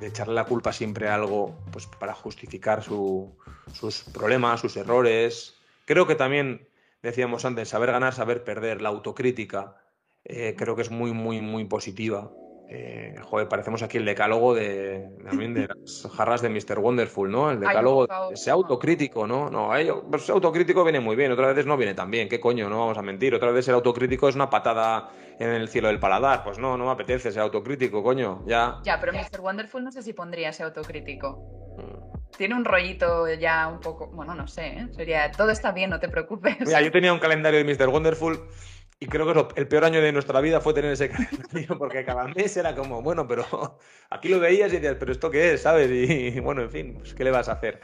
echarle la culpa siempre a algo, pues para justificar sus problemas, sus errores. Creo que también, decíamos antes, saber ganar, saber perder, la autocrítica, eh, creo que es muy, muy, muy positiva. Eh, joder, parecemos aquí el decálogo de, también de las jarras de Mr. Wonderful, ¿no? El decálogo de ser autocrítico, ¿no? No, pues ser autocrítico viene muy bien, otras veces no viene tan bien, ¿qué coño? No vamos a mentir, otra vez ser autocrítico es una patada en el cielo del paladar, pues no, no me apetece ser autocrítico, coño, ya. Ya, pero Mr. Wonderful no sé si pondría ser autocrítico. Mm. Tiene un rollito ya un poco, bueno, no sé, ¿eh? sería, todo está bien, no te preocupes. Mira, yo tenía un calendario de Mr. Wonderful y creo que el peor año de nuestra vida fue tener ese calendario, porque cada mes era como, bueno, pero aquí lo veías y decías, pero ¿esto qué es? ¿Sabes? Y, bueno, en fin, pues, ¿qué le vas a hacer?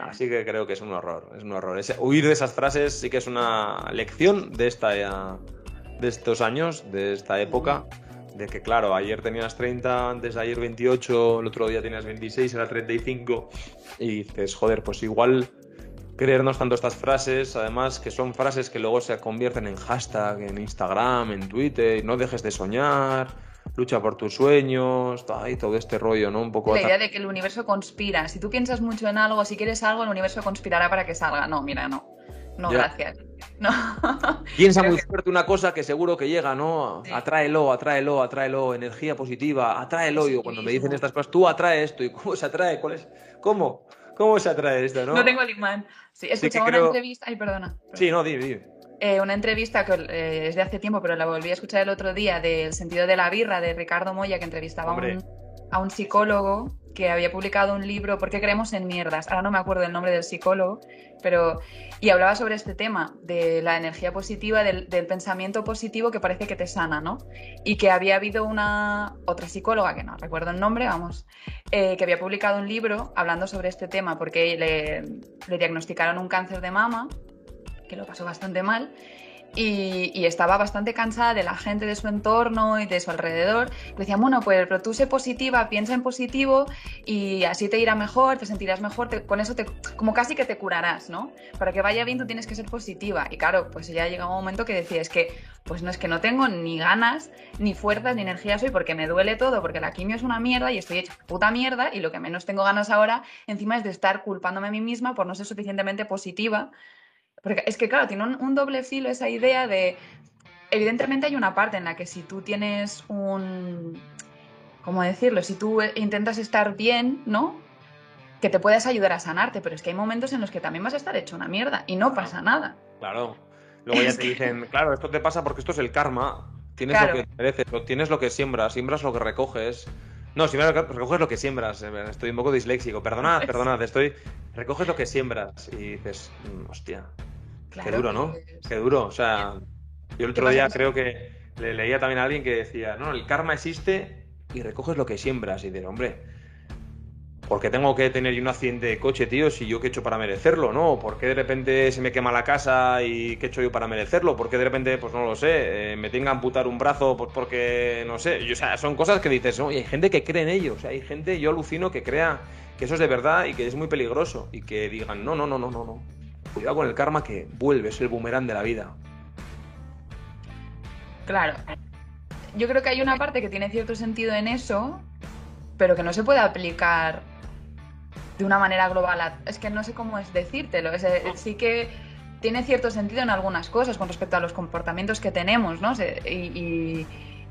Así que creo que es un horror, es un horror. huir de esas frases sí que es una lección de, esta, de estos años, de esta época, de que claro, ayer tenías 30, antes de ayer 28, el otro día tenías 26, era 35, y dices, joder, pues igual creernos tanto estas frases, además que son frases que luego se convierten en hashtag en Instagram, en Twitter, no dejes de soñar, lucha por tus sueños, y todo este rollo, ¿no? Un poco... La idea de que el universo conspira, si tú piensas mucho en algo, si quieres algo, el universo conspirará para que salga. No, mira, no. No, gracias. No. Piensa muy fuerte una cosa que seguro que llega, ¿no? Atráelo, atráelo, atráelo, energía positiva, atráelo. y cuando me dicen estas cosas, tú atrae esto, ¿y cómo se atrae? ¿Cuál es? ¿Cómo? ¿Cómo se atrae esto, no? No tengo el imán. Sí, escuchaba una entrevista. Ay, perdona. Sí, no, dime, dime. Eh, una entrevista que eh, es de hace tiempo, pero la volví a escuchar el otro día, del sentido de la birra de Ricardo Moya, que entrevistaba a un, a un, psicólogo que había publicado un libro, ¿Por qué creemos en mierdas? Ahora no me acuerdo el nombre del psicólogo, pero. Y hablaba sobre este tema, de la energía positiva, del, pensamiento positivo que parece que te sana, ¿no? Y que había habido una. otra psicóloga, que no recuerdo el nombre, vamos, eh, que había publicado un libro hablando sobre este tema, porque le diagnosticaron un cáncer de mama, que lo pasó bastante mal y, estaba bastante cansada de la gente de su entorno y de su alrededor. decía, bueno, pues pero tú sé positiva, piensa en positivo y así te irá mejor, te sentirás mejor, con eso te, como casi que te curarás, ¿no? Para que vaya bien tú tienes que ser positiva. Y claro, pues ya llega un momento que decía, que, pues no es que no tengo ni ganas, ni fuerzas, ni energías hoy, porque me duele todo, porque la quimio es una mierda y estoy hecha puta mierda y lo que menos tengo ganas ahora encima es de estar culpándome a mí misma por no ser suficientemente positiva porque es que, claro, tiene un, doble filo esa idea de. Evidentemente hay una parte en la que si tú tienes un. ¿Cómo decirlo? Si tú intentas estar bien, ¿no? Que te puedas ayudar a sanarte, pero es que hay momentos en los que también vas a estar hecho una mierda y no pasa nada. Claro. Luego ya te dicen, claro, esto te pasa porque esto es el karma. Tienes lo que mereces, tienes lo que siembras, siembras lo que recoges. No, si recoges lo que siembras. Eh, estoy un poco disléxico. Perdonad, perdonad. Estoy. Recoges lo que siembras. Y dices, mm, Qué duro, ¿no? Qué duro. O sea, yo el otro día creo que le leía también a alguien que decía, no, el karma existe y recoges lo que siembras. Y de hombre, ¿por qué tengo que tener un accidente de coche, tío, si yo qué he hecho para merecerlo, no? ¿Por qué de repente se me quema la casa y qué he hecho yo para merecerlo? ¿Por qué de repente, pues no lo sé, eh, me tenga que amputar un brazo pues porque, no sé? o sea, son cosas que dices, oye, hay gente que cree en ello. O sea, hay gente, yo alucino, que crea que eso es de verdad y que es muy peligroso. Y que digan, no, no, no, no, no, no. Cuidado con el karma que vuelve, es el boomerang de la vida. Claro. Yo creo que hay una parte que tiene cierto sentido en eso, pero que no se puede aplicar de una manera global. Es que no sé cómo es decírtelo. Eh, sí que tiene cierto sentido en algunas cosas con respecto a los comportamientos que tenemos, ¿no?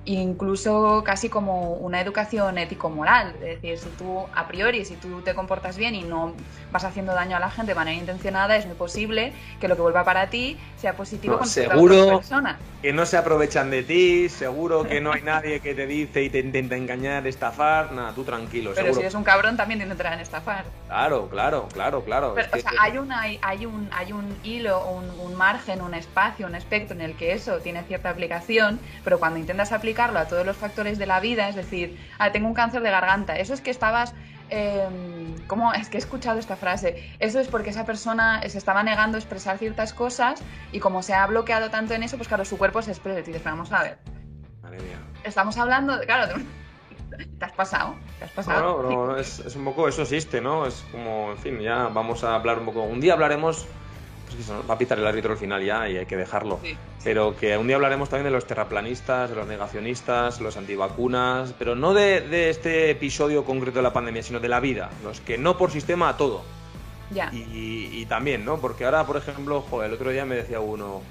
Incluso casi como una educación ético-moral. Es decir, si tú a priori, si tú te comportas bien y no vas haciendo daño a la gente de manera intencionada, es muy posible que lo que vuelva para ti sea positivo con seguro Que no se aprovechan de ti, seguro que no hay nadie que te dice y te intenta engañar, estafar, nada, tú tranquilo. Pero si eres un cabrón también te intentarán estafar. Claro, claro, claro, claro. o sea, hay, una, hay, un, hay un hilo, un, un margen, un espacio, un espectro en el que eso tiene cierta aplicación, pero cuando intentas aplicar a todos los factores de la vida, es decir, ah, tengo un cáncer de garganta, eso es que estabas em, ¿Cómo? Es que he escuchado esta frase. Eso es porque esa persona se estaba negando a expresar ciertas cosas y como se ha bloqueado tanto en eso, pues claro, su cuerpo se expresa. Y dices, vamos a ver. Madre mía. Estamos hablando, de, claro, de- te has pasado, te has pasado. No, no, no, es, es un poco, eso existe, ¿no? Es como, en fin, ya vamos a hablar un poco. Un día hablaremos, pues que se nos va a pitar el árbitro al final ya y hay que dejarlo. Sí. Pero que un día hablaremos también de los terraplanistas, de los negacionistas, los antivacunas, pero no de, de este episodio concreto de la pandemia, sino de la vida. Los que no por sistema a todo. Ya. Y, y también, ¿no? Porque ahora, por ejemplo, joder, el otro día me decía uno,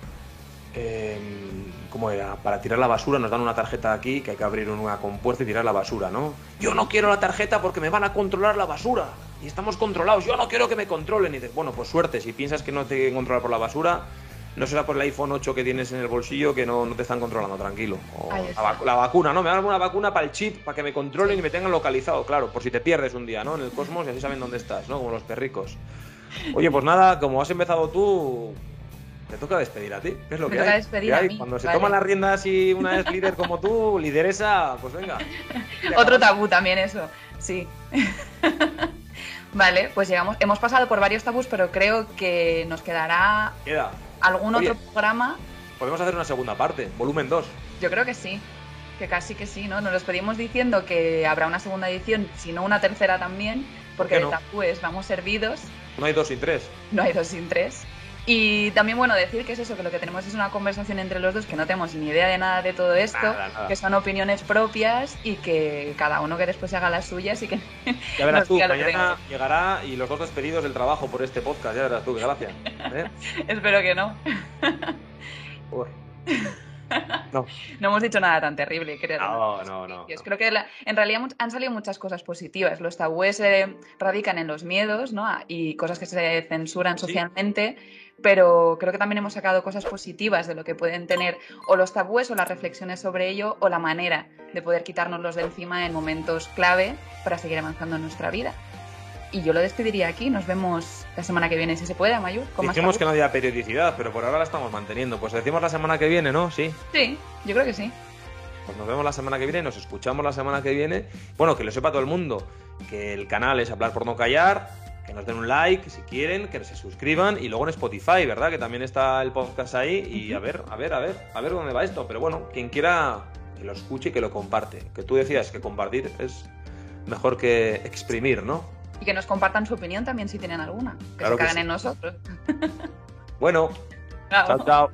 eh, ¿cómo era? Para tirar la basura nos dan una tarjeta aquí que hay que abrir una compuerta y tirar la basura, ¿no? Yo no quiero la tarjeta porque me van a controlar la basura y estamos controlados. Yo no quiero que me controlen. Y dices, bueno, pues suerte, si piensas que no te quieren controlar por la basura, no será por el iPhone 8 que tienes en el bolsillo que no, no te están controlando, tranquilo. O la, vacuna, ¿no? Me dan una vacuna para el chip, para que me controlen y me tengan localizado, claro, por si te pierdes un día, ¿no? En el cosmos y así saben dónde estás, ¿no? Como los perricos. Oye, pues nada, como has empezado tú, te toca despedir a ti. ¿Qué es lo Me que toca hay? despedir ¿Qué a mí, Cuando se vale. toman las riendas y una es líder como tú, lideresa, pues venga. Otro tabú también eso, sí. vale, pues llegamos, hemos pasado por varios tabús, pero creo que nos quedará Queda. algún Oye. otro programa. Podemos hacer una segunda parte, volumen 2. Yo creo que sí, que casi que sí, ¿no? Nos los pedimos diciendo que habrá una segunda edición, si no una tercera también, porque de no? tabúes vamos servidos, No hay dos sin tres. no hay dos sin tres. Y también, bueno, decir que es eso, que lo que tenemos es una conversación entre los dos, que no tenemos ni idea de nada de todo esto, Nada, nada. que son opiniones propias y que cada uno que después se haga las suyas y que Ya verás tú, mañana llegará y los dos despedidos del trabajo por este podcast. Ya verás tú, qué gracia. ¿eh? espero que no. Uy. No, No hemos dicho nada tan terrible, creo. no, no, no. Creo que la- en realidad han salido muchas cosas positivas. Los tabúes eh, radican en los miedos ¿no? Y cosas que se censuran Sí. socialmente, pero creo que también hemos sacado cosas positivas de lo que pueden tener o los tabúes o las reflexiones sobre ello o la manera de poder quitárnoslos de encima en momentos clave para seguir avanzando en nuestra vida. Y yo lo despediría aquí. Nos vemos la semana que viene, si se puede, Mayur. con Dijimos que no había periodicidad, pero por ahora la estamos manteniendo. Pues decimos la semana que viene, ¿no? Sí. Sí, yo creo que sí. Pues nos vemos la semana que viene, nos escuchamos la semana que viene. Bueno, que lo sepa todo el mundo, que el canal es Hablar por no callar, que nos den un like si quieren, que se suscriban y luego en Spotify, ¿verdad? Que también está el podcast ahí y a ver, a ver, a ver, a ver dónde va esto. Pero bueno, quien quiera que lo escuche y que lo comparte. Que tú decías que compartir es mejor que exprimir, ¿no? Y que nos compartan su opinión también si tienen alguna. Que Claro se que cagan sí. en nosotros. Bueno, chao, chao.